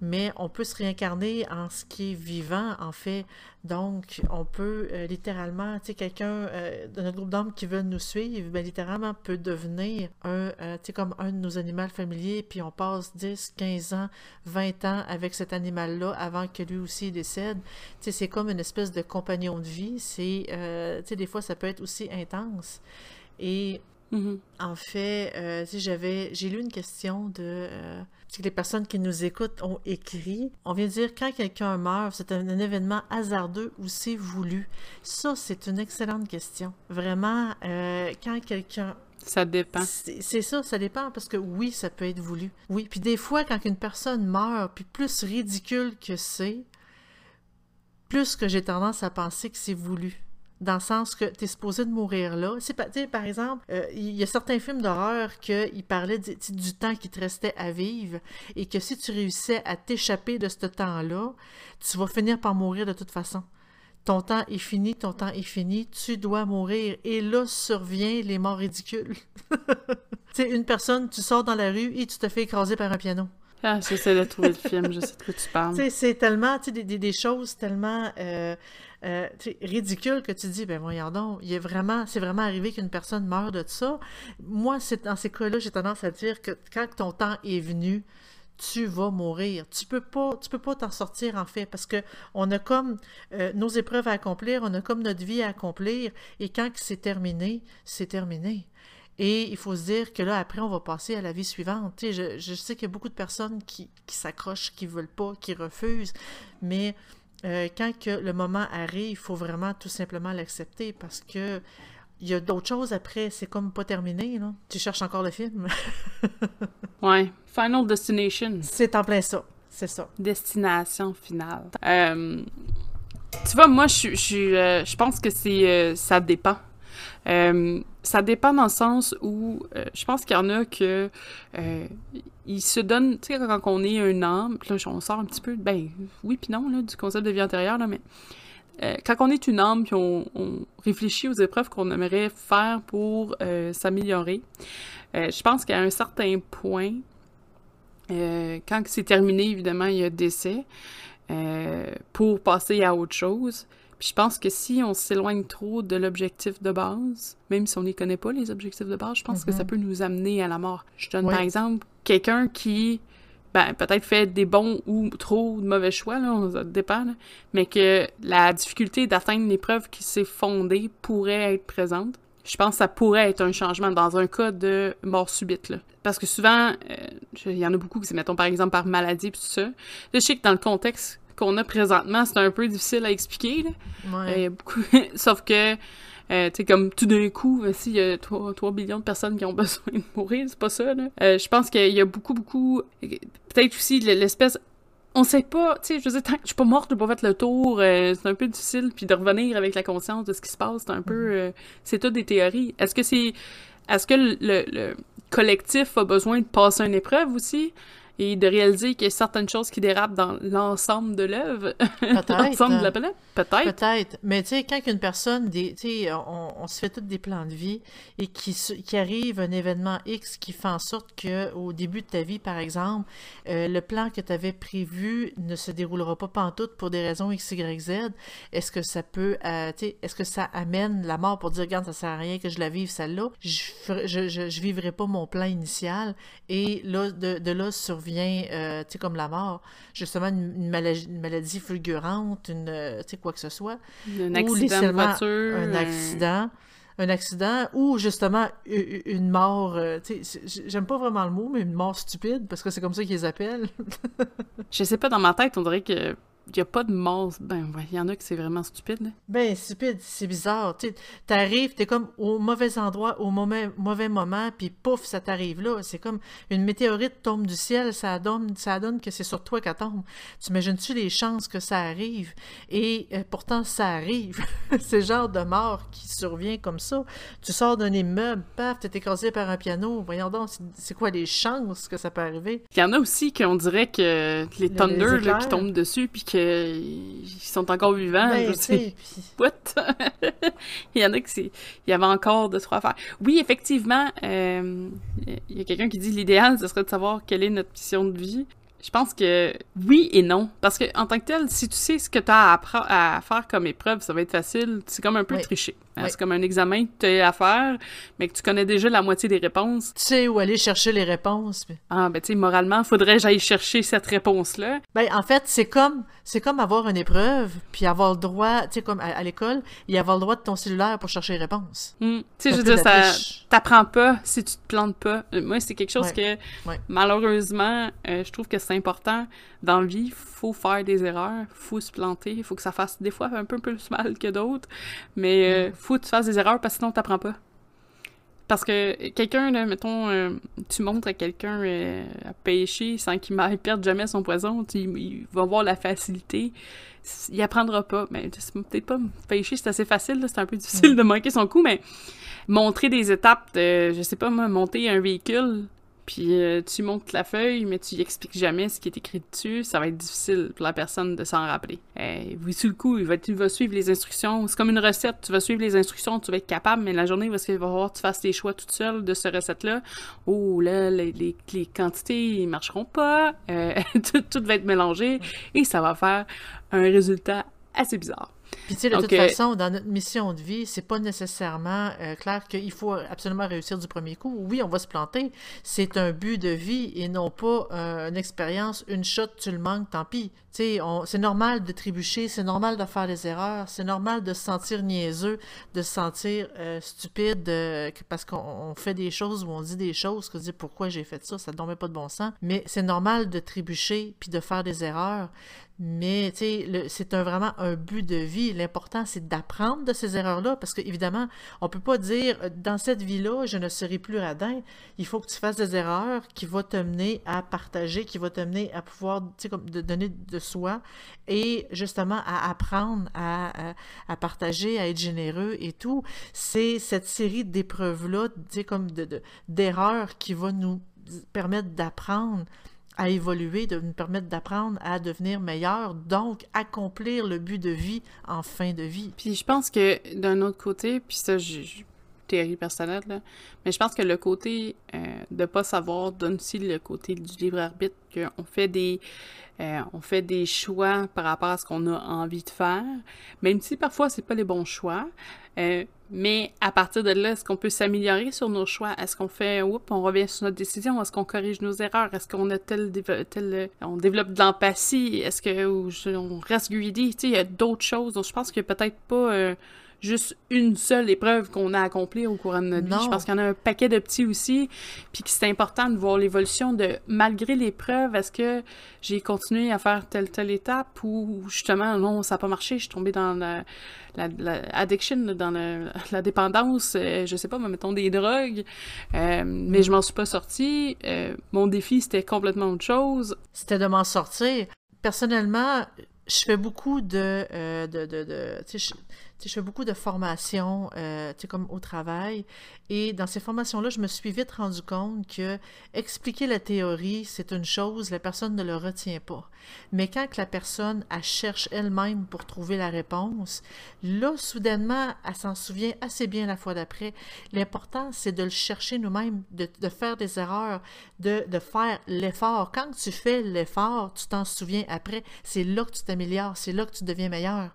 mais on peut se réincarner en ce qui est vivant, en fait. Donc, on peut euh, littéralement, tu sais, quelqu'un euh, de notre groupe d'hommes qui veut nous suivre, ben, littéralement peut devenir un, euh, tu sais, comme un de nos animaux familiers, puis on passe 10, 15 ans, 20 ans avec cet animal-là avant que lui aussi décède. Tu sais, c'est comme une espèce de compagnon de vie. C'est, tu sais, des fois, ça peut être aussi intense. Et Mm-hmm. En fait, euh, j'avais, j'ai lu une question de euh, que les personnes qui nous écoutent ont écrit. On vient de dire quand quelqu'un meurt, c'est un, événement hasardeux ou c'est voulu? Ça, c'est une excellente question. Vraiment, euh, quand quelqu'un ça dépend. C'est ça, ça dépend parce que oui, ça peut être voulu. Oui, puis des fois, quand une personne meurt, puis plus ridicule que c'est, plus que j'ai tendance à penser que c'est voulu dans le sens que tu es supposé de mourir là. C'est pas, par exemple, euh, il y a certains films d'horreur qui parlaient du, du temps qui te restait à vivre et que si tu réussissais à t'échapper de ce temps-là, tu vas finir par mourir de toute façon. Ton temps est fini, ton temps est fini, tu dois mourir. Et là survient les morts ridicules. (laughs) tu sais, une personne, tu sors dans la rue et tu te fais écraser par un piano. Ah, j'essaie de trouver le film, je sais de quoi tu (laughs) parles. c'est tellement, tu sais, des, des, choses tellement euh, euh, ridicules que tu dis, ben voyons donc, il est vraiment, c'est vraiment arrivé qu'une personne meure de ça. Moi, c'est dans ces cas-là, j'ai tendance à dire que quand ton temps est venu, tu vas mourir. Tu peux pas, tu peux pas t'en sortir en fait parce que on a comme euh, nos épreuves à accomplir, on a comme notre vie à accomplir et quand c'est terminé, c'est terminé. Et il faut se dire que là, après, on va passer à la vie suivante. Je, sais qu'il y a beaucoup de personnes qui, qui s'accrochent, qui veulent pas, qui refusent, mais euh, quand que le moment arrive, il faut vraiment tout simplement l'accepter parce que il y a d'autres choses après. C'est comme pas terminé. Là. Tu cherches encore le film. (laughs) ouais. Final Destination. C'est en plein ça. C'est ça. Destination finale. Euh, tu vois, moi, je, je, euh, je pense que c'est ça dépend. Euh, ça dépend dans le sens où euh, je pense qu'il y en a que euh, ils se donnent, tu sais, quand on est un âme, là, on sort un petit peu, ben oui puis non, là, du concept de vie antérieure, là, mais quand on est une âme puis on, réfléchit aux épreuves qu'on aimerait faire pour s'améliorer, je pense qu'à un certain point, quand c'est terminé, évidemment, il y a décès, pour passer à autre chose, puis je pense que si on s'éloigne trop de l'objectif de base, même si on ne connaît pas, les objectifs de base, je pense que ça mhm. peut nous amener à la mort. Je donne par exemple quelqu'un qui, ben, peut-être fait des bons ou trop de mauvais choix, là, ça dépend, mais que la difficulté d'atteindre l'épreuve qui s'est fondée pourrait être présente. Je pense que ça pourrait être un changement dans un cas de mort subite. Là. Parce que souvent, euh, il y en a beaucoup qui se mettent, par exemple, par maladie et tout ça. je sais que dans le contexte qu'on a présentement, c'est un peu difficile à expliquer. Là. Ouais. Euh, (laughs) Sauf que, euh, tu sais, comme tout d'un coup, il y a 3, 3, millions de personnes qui ont (laughs) besoin de mourir, c'est pas ça. Là. Euh, je pense qu'il y a beaucoup, beaucoup. Peut-être aussi l'espèce. On sait pas, tu sais, je veux dire, tant que je suis pas morte, je pas fait le tour, c'est un peu difficile, puis de revenir avec la conscience de ce qui se passe, c'est un peu. Mm-hmm. c'est tout des théories. Est-ce que c'est. Est-ce que le, le collectif a besoin de passer une épreuve aussi? Et de réaliser qu'il y a certaines choses qui dérapent dans l'ensemble de l'œuvre, (laughs) l'ensemble de la planète. Peut-être. Peut-être. Mais tu sais, quand une personne, tu sais, on, on, se fait tous des plans de vie et qui, qui arrive un événement X qui fait en sorte que au début de ta vie, par exemple, euh, le plan que tu avais prévu ne se déroulera pas pantoute pour des raisons X, Y, Z, est-ce que ça peut, euh, tu sais, est-ce que ça amène la mort pour dire, regarde, ça sert à rien que je la vive celle-là, je, je, je, je, vivrai pas mon plan initial et là, de, de là survient, euh, tu sais, comme la mort, justement une, maladie, une maladie fulgurante, une, tu sais, quoi que ce soit. Un accident de voiture. Un accident. Un accident ou justement une mort, euh, tu sais, j'aime pas vraiment le mot, mais une mort stupide, parce que c'est comme ça qu'ils appellent. (laughs) je sais pas, dans ma tête, on dirait que n'y a pas de mort. Ben, il y en a que c'est vraiment stupide. Là. Ben, stupide, c'est bizarre. Tu t'arrives, t'es comme au mauvais endroit, au mauvais, mauvais moment, puis pouf, ça t'arrive là. C'est comme une météorite tombe du ciel, ça donne, ça donne que c'est sur toi qu'elle tombe. Tu imagines-tu les chances que ça arrive? Et euh, pourtant, ça arrive. (laughs) c'est le genre de mort qui survient comme ça. Tu sors d'un immeuble, paf, t'es écrasé par un piano. Voyons donc, c'est quoi les chances que ça peut arriver? Il y en a aussi qu'on dirait que les thunder qui tombent dessus, puis que ils sont encore vivants. Ben, (laughs) (laughs) il y en a qui il y avait encore de quoi faire. Oui, effectivement, euh, il y a quelqu'un qui dit l'idéal, ce serait de savoir quelle est notre mission de vie. Je pense que oui et non. Parce que en tant que tel, si tu sais ce que tu as à, faire comme épreuve, ça va être facile. C'est comme un peu tricher. C'est comme un examen que tu as à faire, mais que tu connais déjà la moitié des réponses. Tu sais où aller chercher les réponses. Ah, ben tu sais, moralement, faudrait que j'aille chercher cette réponse-là. Ben, en fait, c'est comme c'est comme avoir une épreuve, puis avoir le droit, tu sais, comme à, l'école, y avoir le droit de ton cellulaire pour chercher les réponses. Hmm. Tu sais, je veux dire, ça t'apprends pas si tu te plantes pas. Euh, moi, c'est quelque chose que, malheureusement, euh, je trouve que c'est important. Dans la vie, faut faire des erreurs, faut se planter, il faut que ça fasse des fois un peu plus mal que d'autres, mais euh, faut que tu fasses des erreurs parce que sinon t'apprends pas. Parce que quelqu'un, mettons, euh, tu montres à quelqu'un euh, à pêcher sans qu'il ne perde jamais son poison, il, va avoir la facilité. Il apprendra pas. Mais peut-être pas pêcher, c'est assez facile, c'est un peu difficile de manquer son coup, mais montrer des étapes de, je sais pas moi, monter un véhicule, puis euh, tu montes la feuille, mais tu expliques jamais ce qui est écrit dessus, ça va être difficile pour la personne de s'en rappeler. Euh, oui, sur le coup, il va, tu vas suivre les instructions. C'est comme une recette, tu vas suivre les instructions, tu vas être capable, mais la journée, parce qu'il va falloir que tu fasses tes choix toute seule de cette recette-là, oh là, les, les, les quantités ne marcheront pas, euh, (laughs) tout, tout va être mélangé, et ça va faire un résultat assez bizarre. Puis tu sais, de toute façon, dans notre mission de vie, c'est pas nécessairement euh, clair qu'il faut absolument réussir du premier coup. Oui, on va se planter. C'est un but de vie et non pas euh, une expérience, une shot, tu le manques, tant pis. Tu sais, c'est normal de trébucher, c'est normal de faire des erreurs, c'est normal de se sentir niaiseux, de se sentir euh, stupide parce qu'on fait des choses ou on dit des choses, que dit pourquoi j'ai fait ça, ça ne dormait pas de bon sens. Mais c'est normal de trébucher puis de faire des erreurs. Mais c'est vraiment un but de vie. L'important, c'est d'apprendre de ces erreurs-là, parce qu'évidemment, on peut pas dire euh, dans cette vie-là, je ne serai plus radin. Il faut que tu fasses des erreurs qui vont te mener à partager, qui vont te mener à pouvoir, comme de donner de soi et justement à apprendre à, partager, à être généreux et tout. C'est cette série d'épreuves-là, comme d'erreurs de, qui va nous permettre d'apprendre à évoluer, de nous permettre d'apprendre à devenir meilleur, donc accomplir le but de vie en fin de vie. Puis je pense que d'un autre côté, puis ça, je, théorie personnelle, mais je pense que le côté euh, de pas savoir donne aussi le côté du libre arbitre, qu'on fait des euh, on fait des choix par rapport à ce qu'on a envie de faire, même si parfois c'est pas les bons choix. Euh, mais à partir de là, est-ce qu'on peut s'améliorer sur nos choix? Est-ce qu'on fait, oups, on revient sur notre décision? Est-ce qu'on corrige nos erreurs? Est-ce qu'on a tel, tel, on développe de l'empathie? Est-ce que on reste sais, il y a d'autres choses. Donc, je pense que peut-être pas euh, juste une seule épreuve qu'on a accomplie au courant de notre vie. Je pense qu'il y en a un paquet de petits aussi, puis que c'est important de voir l'évolution de, malgré l'épreuve, est-ce que j'ai continué à faire telle, telle étape ou justement, non, ça n'a pas marché, je suis tombée dans la, la, addiction, dans la, dépendance, euh, je sais pas, mettons des drogues, euh, mais je m'en suis pas sortie. Euh, mon défi, c'était complètement autre chose. C'était de m'en sortir. Personnellement, je fais beaucoup de, de, de, de je fais beaucoup de formations, euh, comme au travail. Et dans ces formations-là, je me suis vite rendu compte que expliquer la théorie, c'est une chose, la personne ne le retient pas. Mais quand la personne, cherche elle-même pour trouver la réponse, là, soudainement, elle s'en souvient assez bien la fois d'après. L'important, c'est de le chercher nous-mêmes, de, faire des erreurs, de faire l'effort. Quand tu fais l'effort, tu t'en souviens après. C'est là que tu t'améliores, c'est là que tu deviens meilleur.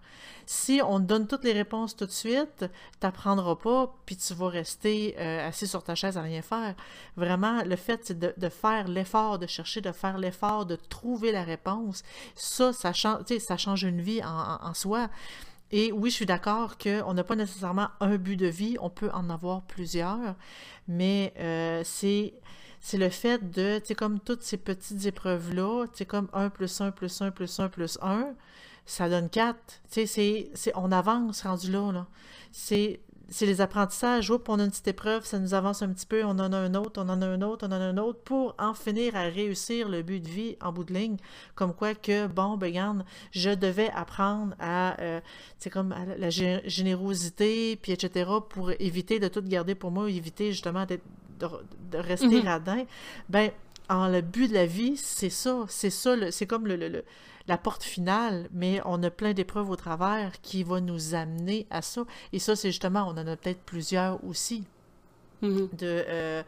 Si on te donne toutes les réponses tout de suite, t'apprendras pas, puis tu vas rester euh, assis sur ta chaise à rien faire. Vraiment, le fait, de, faire l'effort, de chercher, de faire l'effort, de trouver la réponse. Ça, ça change, une vie en, soi. Et oui, je suis d'accord qu'on n'a pas nécessairement un but de vie, on peut en avoir plusieurs, mais euh, c'est le fait de, tu comme toutes ces petites épreuves-là, tu comme 1 plus 1 plus 1 plus 1 plus 1, ça donne 4. Tu sais, c'est, on avance rendu là. là. C'est, c'est les apprentissages. Oups, on a une petite épreuve, ça nous avance un petit peu, on en a un autre, on en a un autre, on en a un autre, pour en finir à réussir le but de vie en bout de ligne. Comme quoi que, bon, ben, regarde, je devais apprendre à, euh, c'est comme la générosité, puis etc., pour éviter de tout garder pour moi, éviter justement de, rester mm-hmm. radin. Ben, en le but de la vie, c'est ça, c'est ça, c'est comme le, le la porte finale, mais on a plein d'épreuves au travers qui vont nous amener à ça. Et ça, c'est justement, on en a peut-être plusieurs aussi. Mm-hmm. de euh,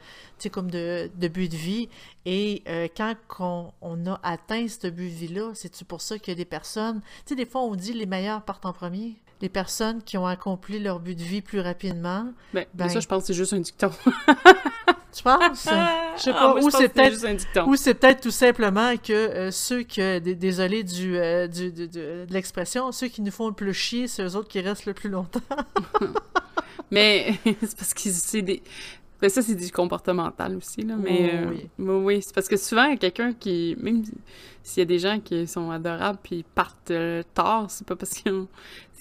comme de, de, but de vie et euh, quand on, a atteint ce but de vie là c'est pour ça qu'il y a des personnes tu sais des fois on dit les meilleurs partent en premier les personnes qui ont accompli leur but de vie plus rapidement ben, ben ça je pense que c'est juste un dicton (laughs) Tu penses? Je sais ah, pas. ou c'est peut-être ou c'est peut-être tout simplement que euh, ceux que désolé du, euh, du de, de, l'expression, ceux qui nous font le plus chier, c'est eux autres qui restent le plus longtemps. (laughs) mais (laughs) c'est parce que c'est des mais ça, c'est du comportemental aussi, là. Mais euh, oui, oui c'est parce que souvent, il y a quelqu'un qui, même s'il y a des gens qui sont adorables puis partent tard, c'est pas parce qu'ils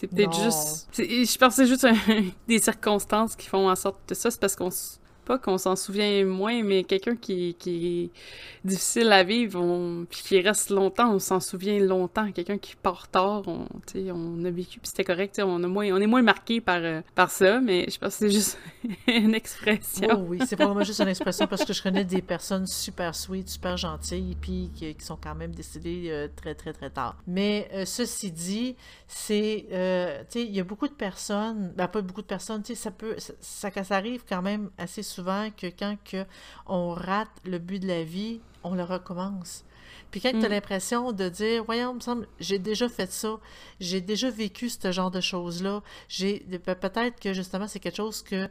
C'est peut-être juste... Je pense que c'est juste (laughs) des circonstances qui font en sorte de ça. C'est parce qu'on pas qu'on s'en souvient moins, mais quelqu'un qui, qui est difficile à vivre, puis qui reste longtemps, on s'en souvient longtemps. Quelqu'un qui part tard, on, on a vécu, puis c'était correct, on, a moins, on est moins marqué par, euh, par ça, mais je pense que c'est juste (laughs) une expression. Oh, oui, c'est probablement juste une expression parce que je connais des personnes super sweet, super gentilles, puis qui, sont quand même décédées euh, très, très, très tard. Mais euh, ceci dit, c'est, sais, il y a beaucoup de personnes, ben pas beaucoup de personnes, ça peut, ça, ça, ça arrive quand même assez souvent que quand que on rate le but de la vie, on le recommence. Puis quand tu as mm. l'impression de dire, voyons, me semble, j'ai déjà fait ça, j'ai déjà vécu ce genre de choses-là, j'ai peut-être que justement c'est quelque chose que tu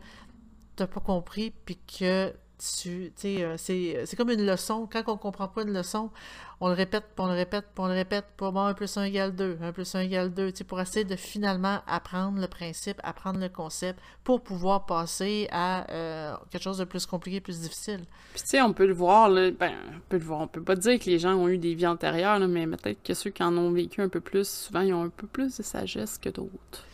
n'as pas compris, puis que tu sais, euh, c'est comme une leçon. Quand on comprend pas une leçon, on le répète, puis on le répète, puis on le répète, pour bon, 1 plus 1 égale 2, 1 plus 1 égale 2, pour essayer de finalement apprendre le principe, apprendre le concept, pour pouvoir passer à euh, quelque chose de plus compliqué, plus difficile. Puis tu sais, on peut le voir, là, ben, on peut le voir, on peut pas dire que les gens ont eu des vies antérieures, mais peut-être que ceux qui en ont vécu un peu plus, souvent, ils ont un peu plus de sagesse que d'autres.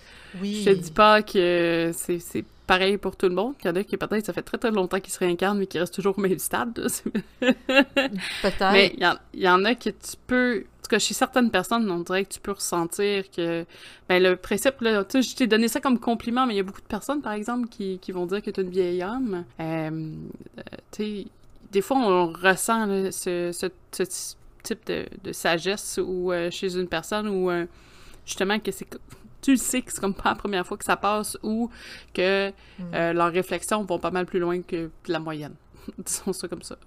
Oui. Je te dis pas que c'est pareil pour tout le monde. Il y en a qui, peut-être, ça fait très très longtemps qu'ils se réincarnent, mais qui restent toujours au même stade. (laughs) peut-être. Mais il y, en a que tu peux. En tout cas, chez certaines personnes, on dirait que tu peux ressentir que. Ben, le principe, là, tu sais, je t'ai donné ça comme compliment, mais il y a beaucoup de personnes, par exemple, qui, qui vont dire que tu es une vieille homme. Euh, euh, tu sais, des fois, on ressent ce, ce, type de, de, sagesse ou euh, chez une personne où justement que c'est tu le sais que c'est comme pas la première fois que ça passe ou que mm. euh, leurs réflexions vont pas mal plus loin que la moyenne. (laughs) Disons ça comme ça.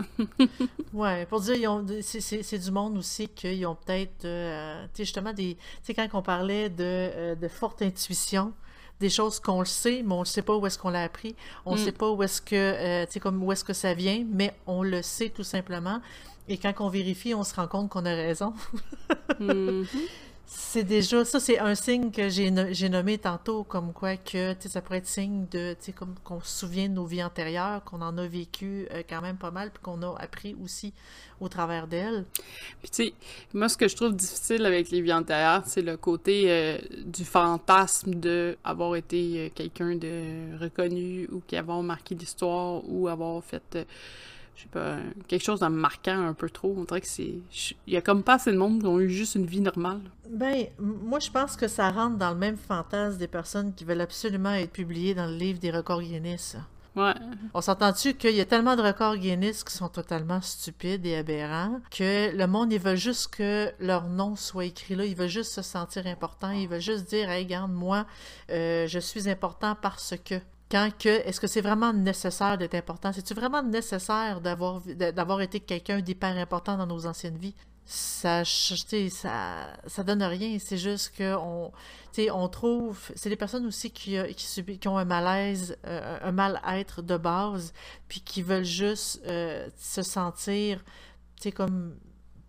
(laughs) ouais, pour dire, c'est du monde aussi qu'ils ont peut-être, euh, tu sais, justement, des, tu sais, quand on parlait de, euh, de forte intuition, des choses qu'on le sait, mais on ne sait pas où est-ce qu'on l'a appris, on ne mm. sait pas où est-ce que, tu sais, comme où est-ce que ça vient, mais on le sait tout simplement. Et quand on vérifie, on se rend compte qu'on a raison. mm-hmm. (laughs) C'est déjà, ça c'est un signe que j'ai, nommé tantôt, comme quoi que ça pourrait être signe de, comme qu'on se souvient de nos vies antérieures, qu'on en a vécu euh, quand même pas mal, puis qu'on a appris aussi au travers d'elles. Puis tu sais, moi ce que je trouve difficile avec les vies antérieures, c'est le côté euh, du fantasme de avoir été euh, quelqu'un de reconnu ou qui avoir marqué l'histoire ou avoir fait je sais pas, quelque chose de marquant un peu trop. On dirait que c'est. Il y a comme pas assez de monde qui ont eu juste une vie normale. Ben, moi, je pense que ça rentre dans le même fantasme des personnes qui veulent absolument être publiées dans le livre des records Guinness. Ouais. On s'entend-tu qu'il y a tellement de records Guinness qui sont totalement stupides et aberrants que le monde, il veut juste que leur nom soit écrit là. Il veut juste se sentir important. Il veut juste dire, hey, regarde, moi, euh, je suis important parce que quand que est-ce que c'est vraiment nécessaire d'être important? C'est-tu vraiment nécessaire d'avoir d'avoir été quelqu'un d'hyper important dans nos anciennes vies? Ça, ça, ça donne rien. C'est juste que on, on trouve. C'est des personnes aussi qui, euh, qui, qui ont un malaise, euh, un mal-être de base, puis qui veulent juste euh, se sentir, comme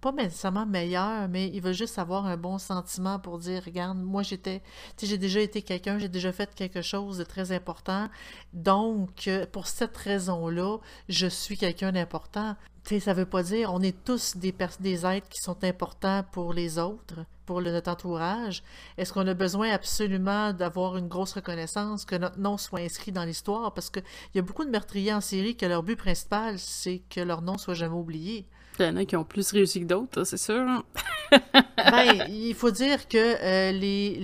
pas nécessairement meilleur, mais il veut juste avoir un bon sentiment pour dire, regarde, moi j'étais, tu j'ai déjà été quelqu'un, j'ai déjà fait quelque chose de très important, donc euh, pour cette raison-là, je suis quelqu'un d'important. Tu sais, ça veut pas dire, on est tous des, des êtres qui sont importants pour les autres, pour le, notre entourage. Est-ce qu'on a besoin absolument d'avoir une grosse reconnaissance, que notre nom soit inscrit dans l'histoire? Parce qu'il y a beaucoup de meurtriers en série que leur but principal, c'est que leur nom soit jamais oublié. Il y en a qui ont plus réussi que d'autres, c'est sûr. Ben, (laughs) il faut dire que euh, les,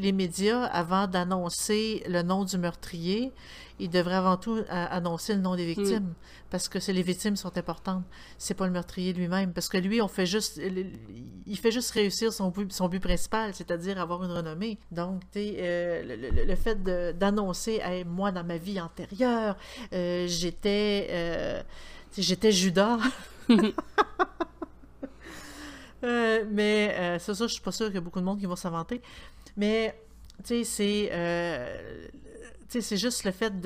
les, médias, avant d'annoncer le nom du meurtrier, ils devraient avant tout euh, annoncer le nom des victimes. Mm. Parce que c'est les victimes sont importantes. C'est pas le meurtrier lui-même. Parce que lui, on fait juste. Il fait juste réussir son but, son but principal, c'est-à-dire avoir une renommée. Donc, euh, le, le, fait d'annoncer, moi, dans ma vie antérieure, j'étais. J'étais Judas. (laughs) Euh, mais euh, c'est ça, je suis pas sûre qu'il y a beaucoup de monde qui vont s'inventer. Mais, tu sais, c'est. Euh, c'est juste le fait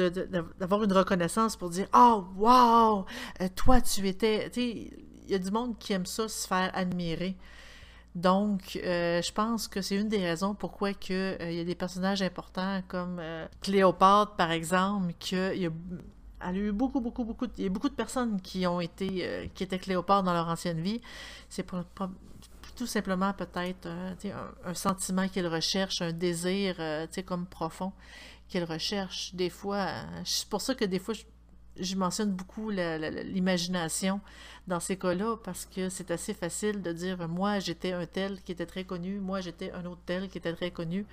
d'avoir une reconnaissance pour dire Oh, wow, toi, tu étais. Tu il y a du monde qui aime ça, se faire admirer. Donc, je pense que c'est une des raisons pourquoi il y a des personnages importants comme Cléopâtre, par exemple, qu'il y a elle a eu beaucoup, beaucoup, beaucoup. Il y a beaucoup de personnes qui ont été, euh, qui étaient Cléopâtre dans leur ancienne vie. C'est tout simplement peut-être euh, un, sentiment qu'ils recherchent, un désir, euh, comme profond qu'ils recherchent. Des fois, c'est pour ça que des fois, je mentionne beaucoup l'imagination dans ces cas-là parce que c'est assez facile de dire moi j'étais un tel qui était très connu, moi j'étais un autre tel qui était très connu,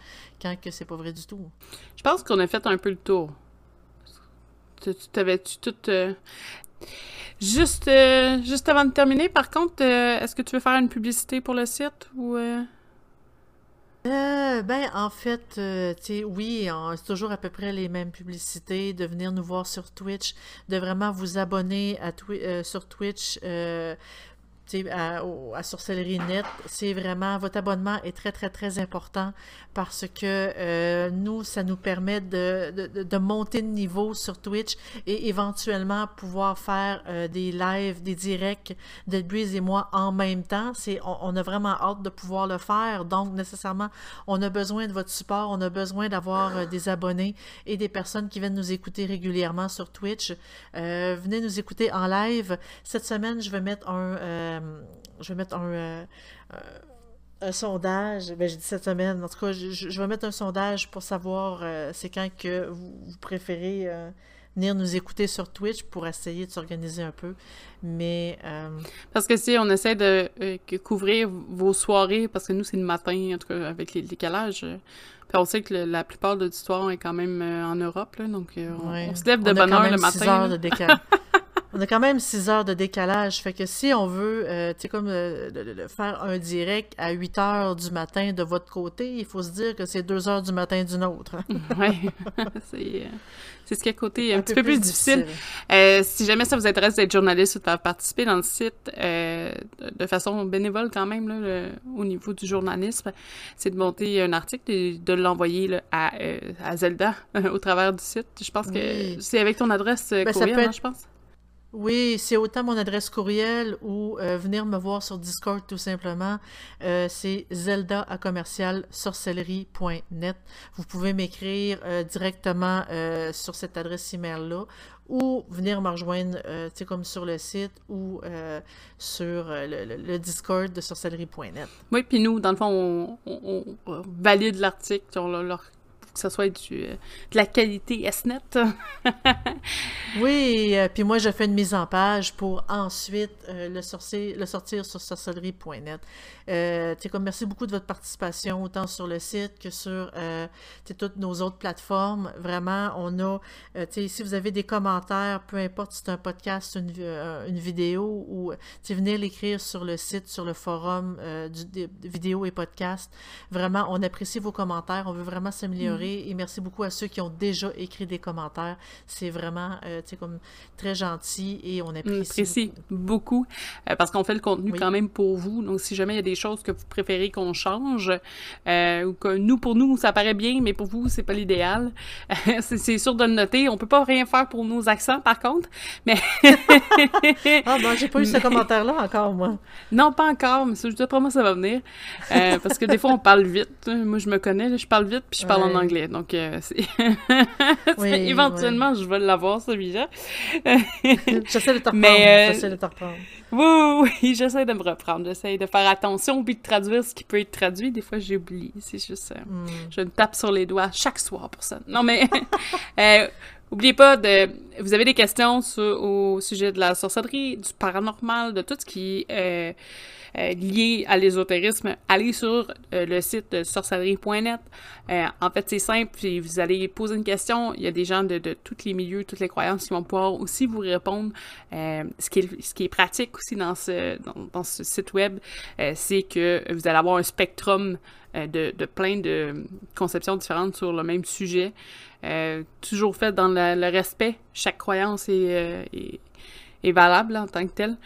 quand que c'est pas vrai du tout. Je pense qu'on a fait un peu le tour. T'avais-tu tout. Euh, juste, euh, juste avant de terminer, par contre, euh, est-ce que tu veux faire une publicité pour le site ou. Ben, en fait, oui, c'est toujours à peu près les mêmes publicités, de venir nous voir sur Twitch, de vraiment vous abonner à sur Twitch à, à Sorcellerie Net, c'est vraiment, votre abonnement est très, très, très important parce que euh, nous, ça nous permet de, de, monter de niveau sur Twitch et éventuellement pouvoir faire euh, des lives, des directs de Breeze et moi en même temps. C'est, on, a vraiment hâte de pouvoir le faire. Donc, nécessairement, on a besoin de votre support, on a besoin d'avoir euh, des abonnés et des personnes qui viennent nous écouter régulièrement sur Twitch. venez nous écouter en live. Cette semaine, je vais mettre un euh, je vais mettre un, euh, un sondage. Ben, j'ai dit cette semaine. En tout cas, je, vais mettre un sondage pour savoir euh, c'est quand que vous, préférez venir nous écouter sur Twitch pour essayer de s'organiser un peu. Mais. Parce que si on essaie de couvrir vos soirées, parce que nous, c'est le matin, en tout cas, avec les décalages. puis on sait que la plupart de l'histoire est quand même en Europe, là, donc on, se lève de bonne heure le matin. de décalage. (laughs) On a quand même 6 heures de décalage. Fait que si on veut, euh, tu sais, comme euh, faire un direct à 8 heures du matin de votre côté, il faut se dire que c'est 2 heures du matin d'une autre. (laughs) oui, (laughs) c'est, euh, c'est ce qui est côté un, petit peu, plus, difficile. si jamais ça vous intéresse d'être journaliste ou de participer dans le site de façon bénévole quand même, là, au niveau du journalisme, c'est de monter un article et de l'envoyer à, à, Zelda (laughs) au travers du site. Je pense que c'est avec ton adresse ben, courriel, hein, je pense. Oui, c'est autant mon adresse courriel ou euh, venir me voir sur Discord tout simplement. Euh, c'est zelda à commercial sorcellerie.net. Vous pouvez m'écrire euh, directement sur cette adresse email-là ou venir me rejoindre sais, comme sur le site ou sur le, Discord de sorcellerie.net. Oui, puis nous, dans le fond, on, valide l'article, on leur que ce soit du, euh, de la qualité SNET. (laughs) oui, euh, puis moi, je fais une mise en page pour ensuite euh, le, sortir, le sortir sur sorcellerie.net. Merci beaucoup de votre participation, autant sur le site que sur toutes nos autres plateformes. Vraiment, on a, si vous avez des commentaires, peu importe si c'est un podcast, une, une vidéo, ou venez l'écrire sur le site, sur le forum du, des vidéos et podcasts. Vraiment, on apprécie vos commentaires, on veut vraiment s'améliorer. Et merci beaucoup à ceux qui ont déjà écrit des commentaires. C'est vraiment, euh, tu sais, comme très gentil et on apprécie. On apprécie beaucoup, euh, parce qu'on fait le contenu quand même pour vous. Donc, si jamais il y a des choses que vous préférez qu'on change, euh, ou que nous, pour nous, ça paraît bien, mais pour vous, c'est pas l'idéal, (laughs) c'est sûr de le noter. On peut pas rien faire pour nos accents, par contre, mais... (laughs) ah, ben, j'ai pas eu ce commentaire-là encore, moi. Non, pas encore, mais je pas moi, ça va venir. parce que des fois, on parle vite. Moi, je me connais, je parle vite, puis je parle en anglais. Donc, euh, (laughs) éventuellement, je vais l'avoir, celui-là. (laughs) j'essaie de te reprendre. Euh, j'essaie de te reprendre. Oui, oui, (laughs) j'essaie de me reprendre. J'essaie de faire attention, puis de traduire ce qui peut être traduit. Des fois, j'oublie. C'est juste... Euh, hmm. Je me tape sur les doigts chaque soir pour ça. Non, mais... Oubliez pas de. Vous avez des questions au sujet de la sorcellerie, du paranormal, de tout ce qui est euh, lié à l'ésotérisme, allez sur euh, le site sorcellerie.net. Euh, en fait, c'est simple, puis vous allez poser une question. Il y a des gens de, de tous les milieux, toutes les croyances qui vont pouvoir aussi vous répondre. ce, qui est, ce qui est pratique aussi dans ce, dans, ce site web, c'est que vous allez avoir un spectrum de, de, plein de conceptions différentes sur le même sujet. toujours fait dans le, respect. Chaque croyance est, est, est, valable en tant que telle.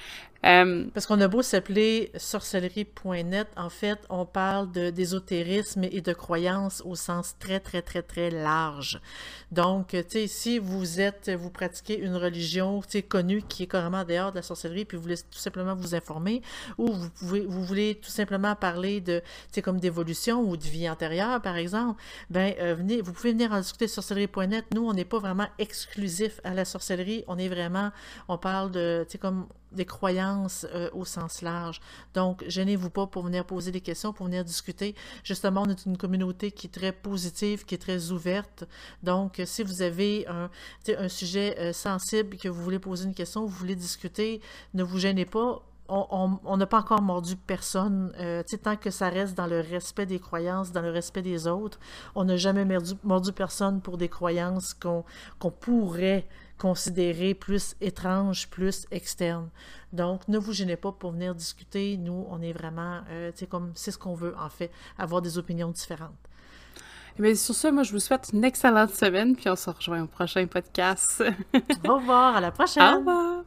Euh, Parce qu'on a beau s'appeler sorcellerie.net, en fait, on parle d'ésotérisme et de croyances au sens très, très, très, très large. Donc, tu sais, si vous êtes, vous pratiquez une religion, tu sais, connue qui est carrément dehors de la sorcellerie, puis vous voulez tout simplement vous informer, ou vous voulez tout simplement parler de, tu sais, comme d'évolution ou de vie antérieure, par exemple, ben, euh, venez, vous pouvez venir en discuter sur sorcellerie.net. Nous, on n'est pas vraiment exclusif à la sorcellerie. On est vraiment, on parle de, tu sais, comme des croyances euh, au sens large. Donc, gênez-vous pas pour venir poser des questions, pour venir discuter. Justement, on est une communauté qui est très positive, qui est très ouverte. Donc, si vous avez un, sujet euh, sensible, que vous voulez poser une question, vous voulez discuter, ne vous gênez pas on n'a pas encore mordu personne. Euh, tant que ça reste dans le respect des croyances, dans le respect des autres, on n'a jamais mordu, personne pour des croyances qu'on pourrait considérer plus étranges, plus externes. Donc, ne vous gênez pas pour venir discuter. Nous, on est vraiment, euh, comme c'est ce qu'on veut, en fait, avoir des opinions différentes. Mais eh sur ce, moi, je vous souhaite une excellente semaine, puis on se rejoint au prochain podcast. au revoir, à la (laughs) prochaine. Au revoir.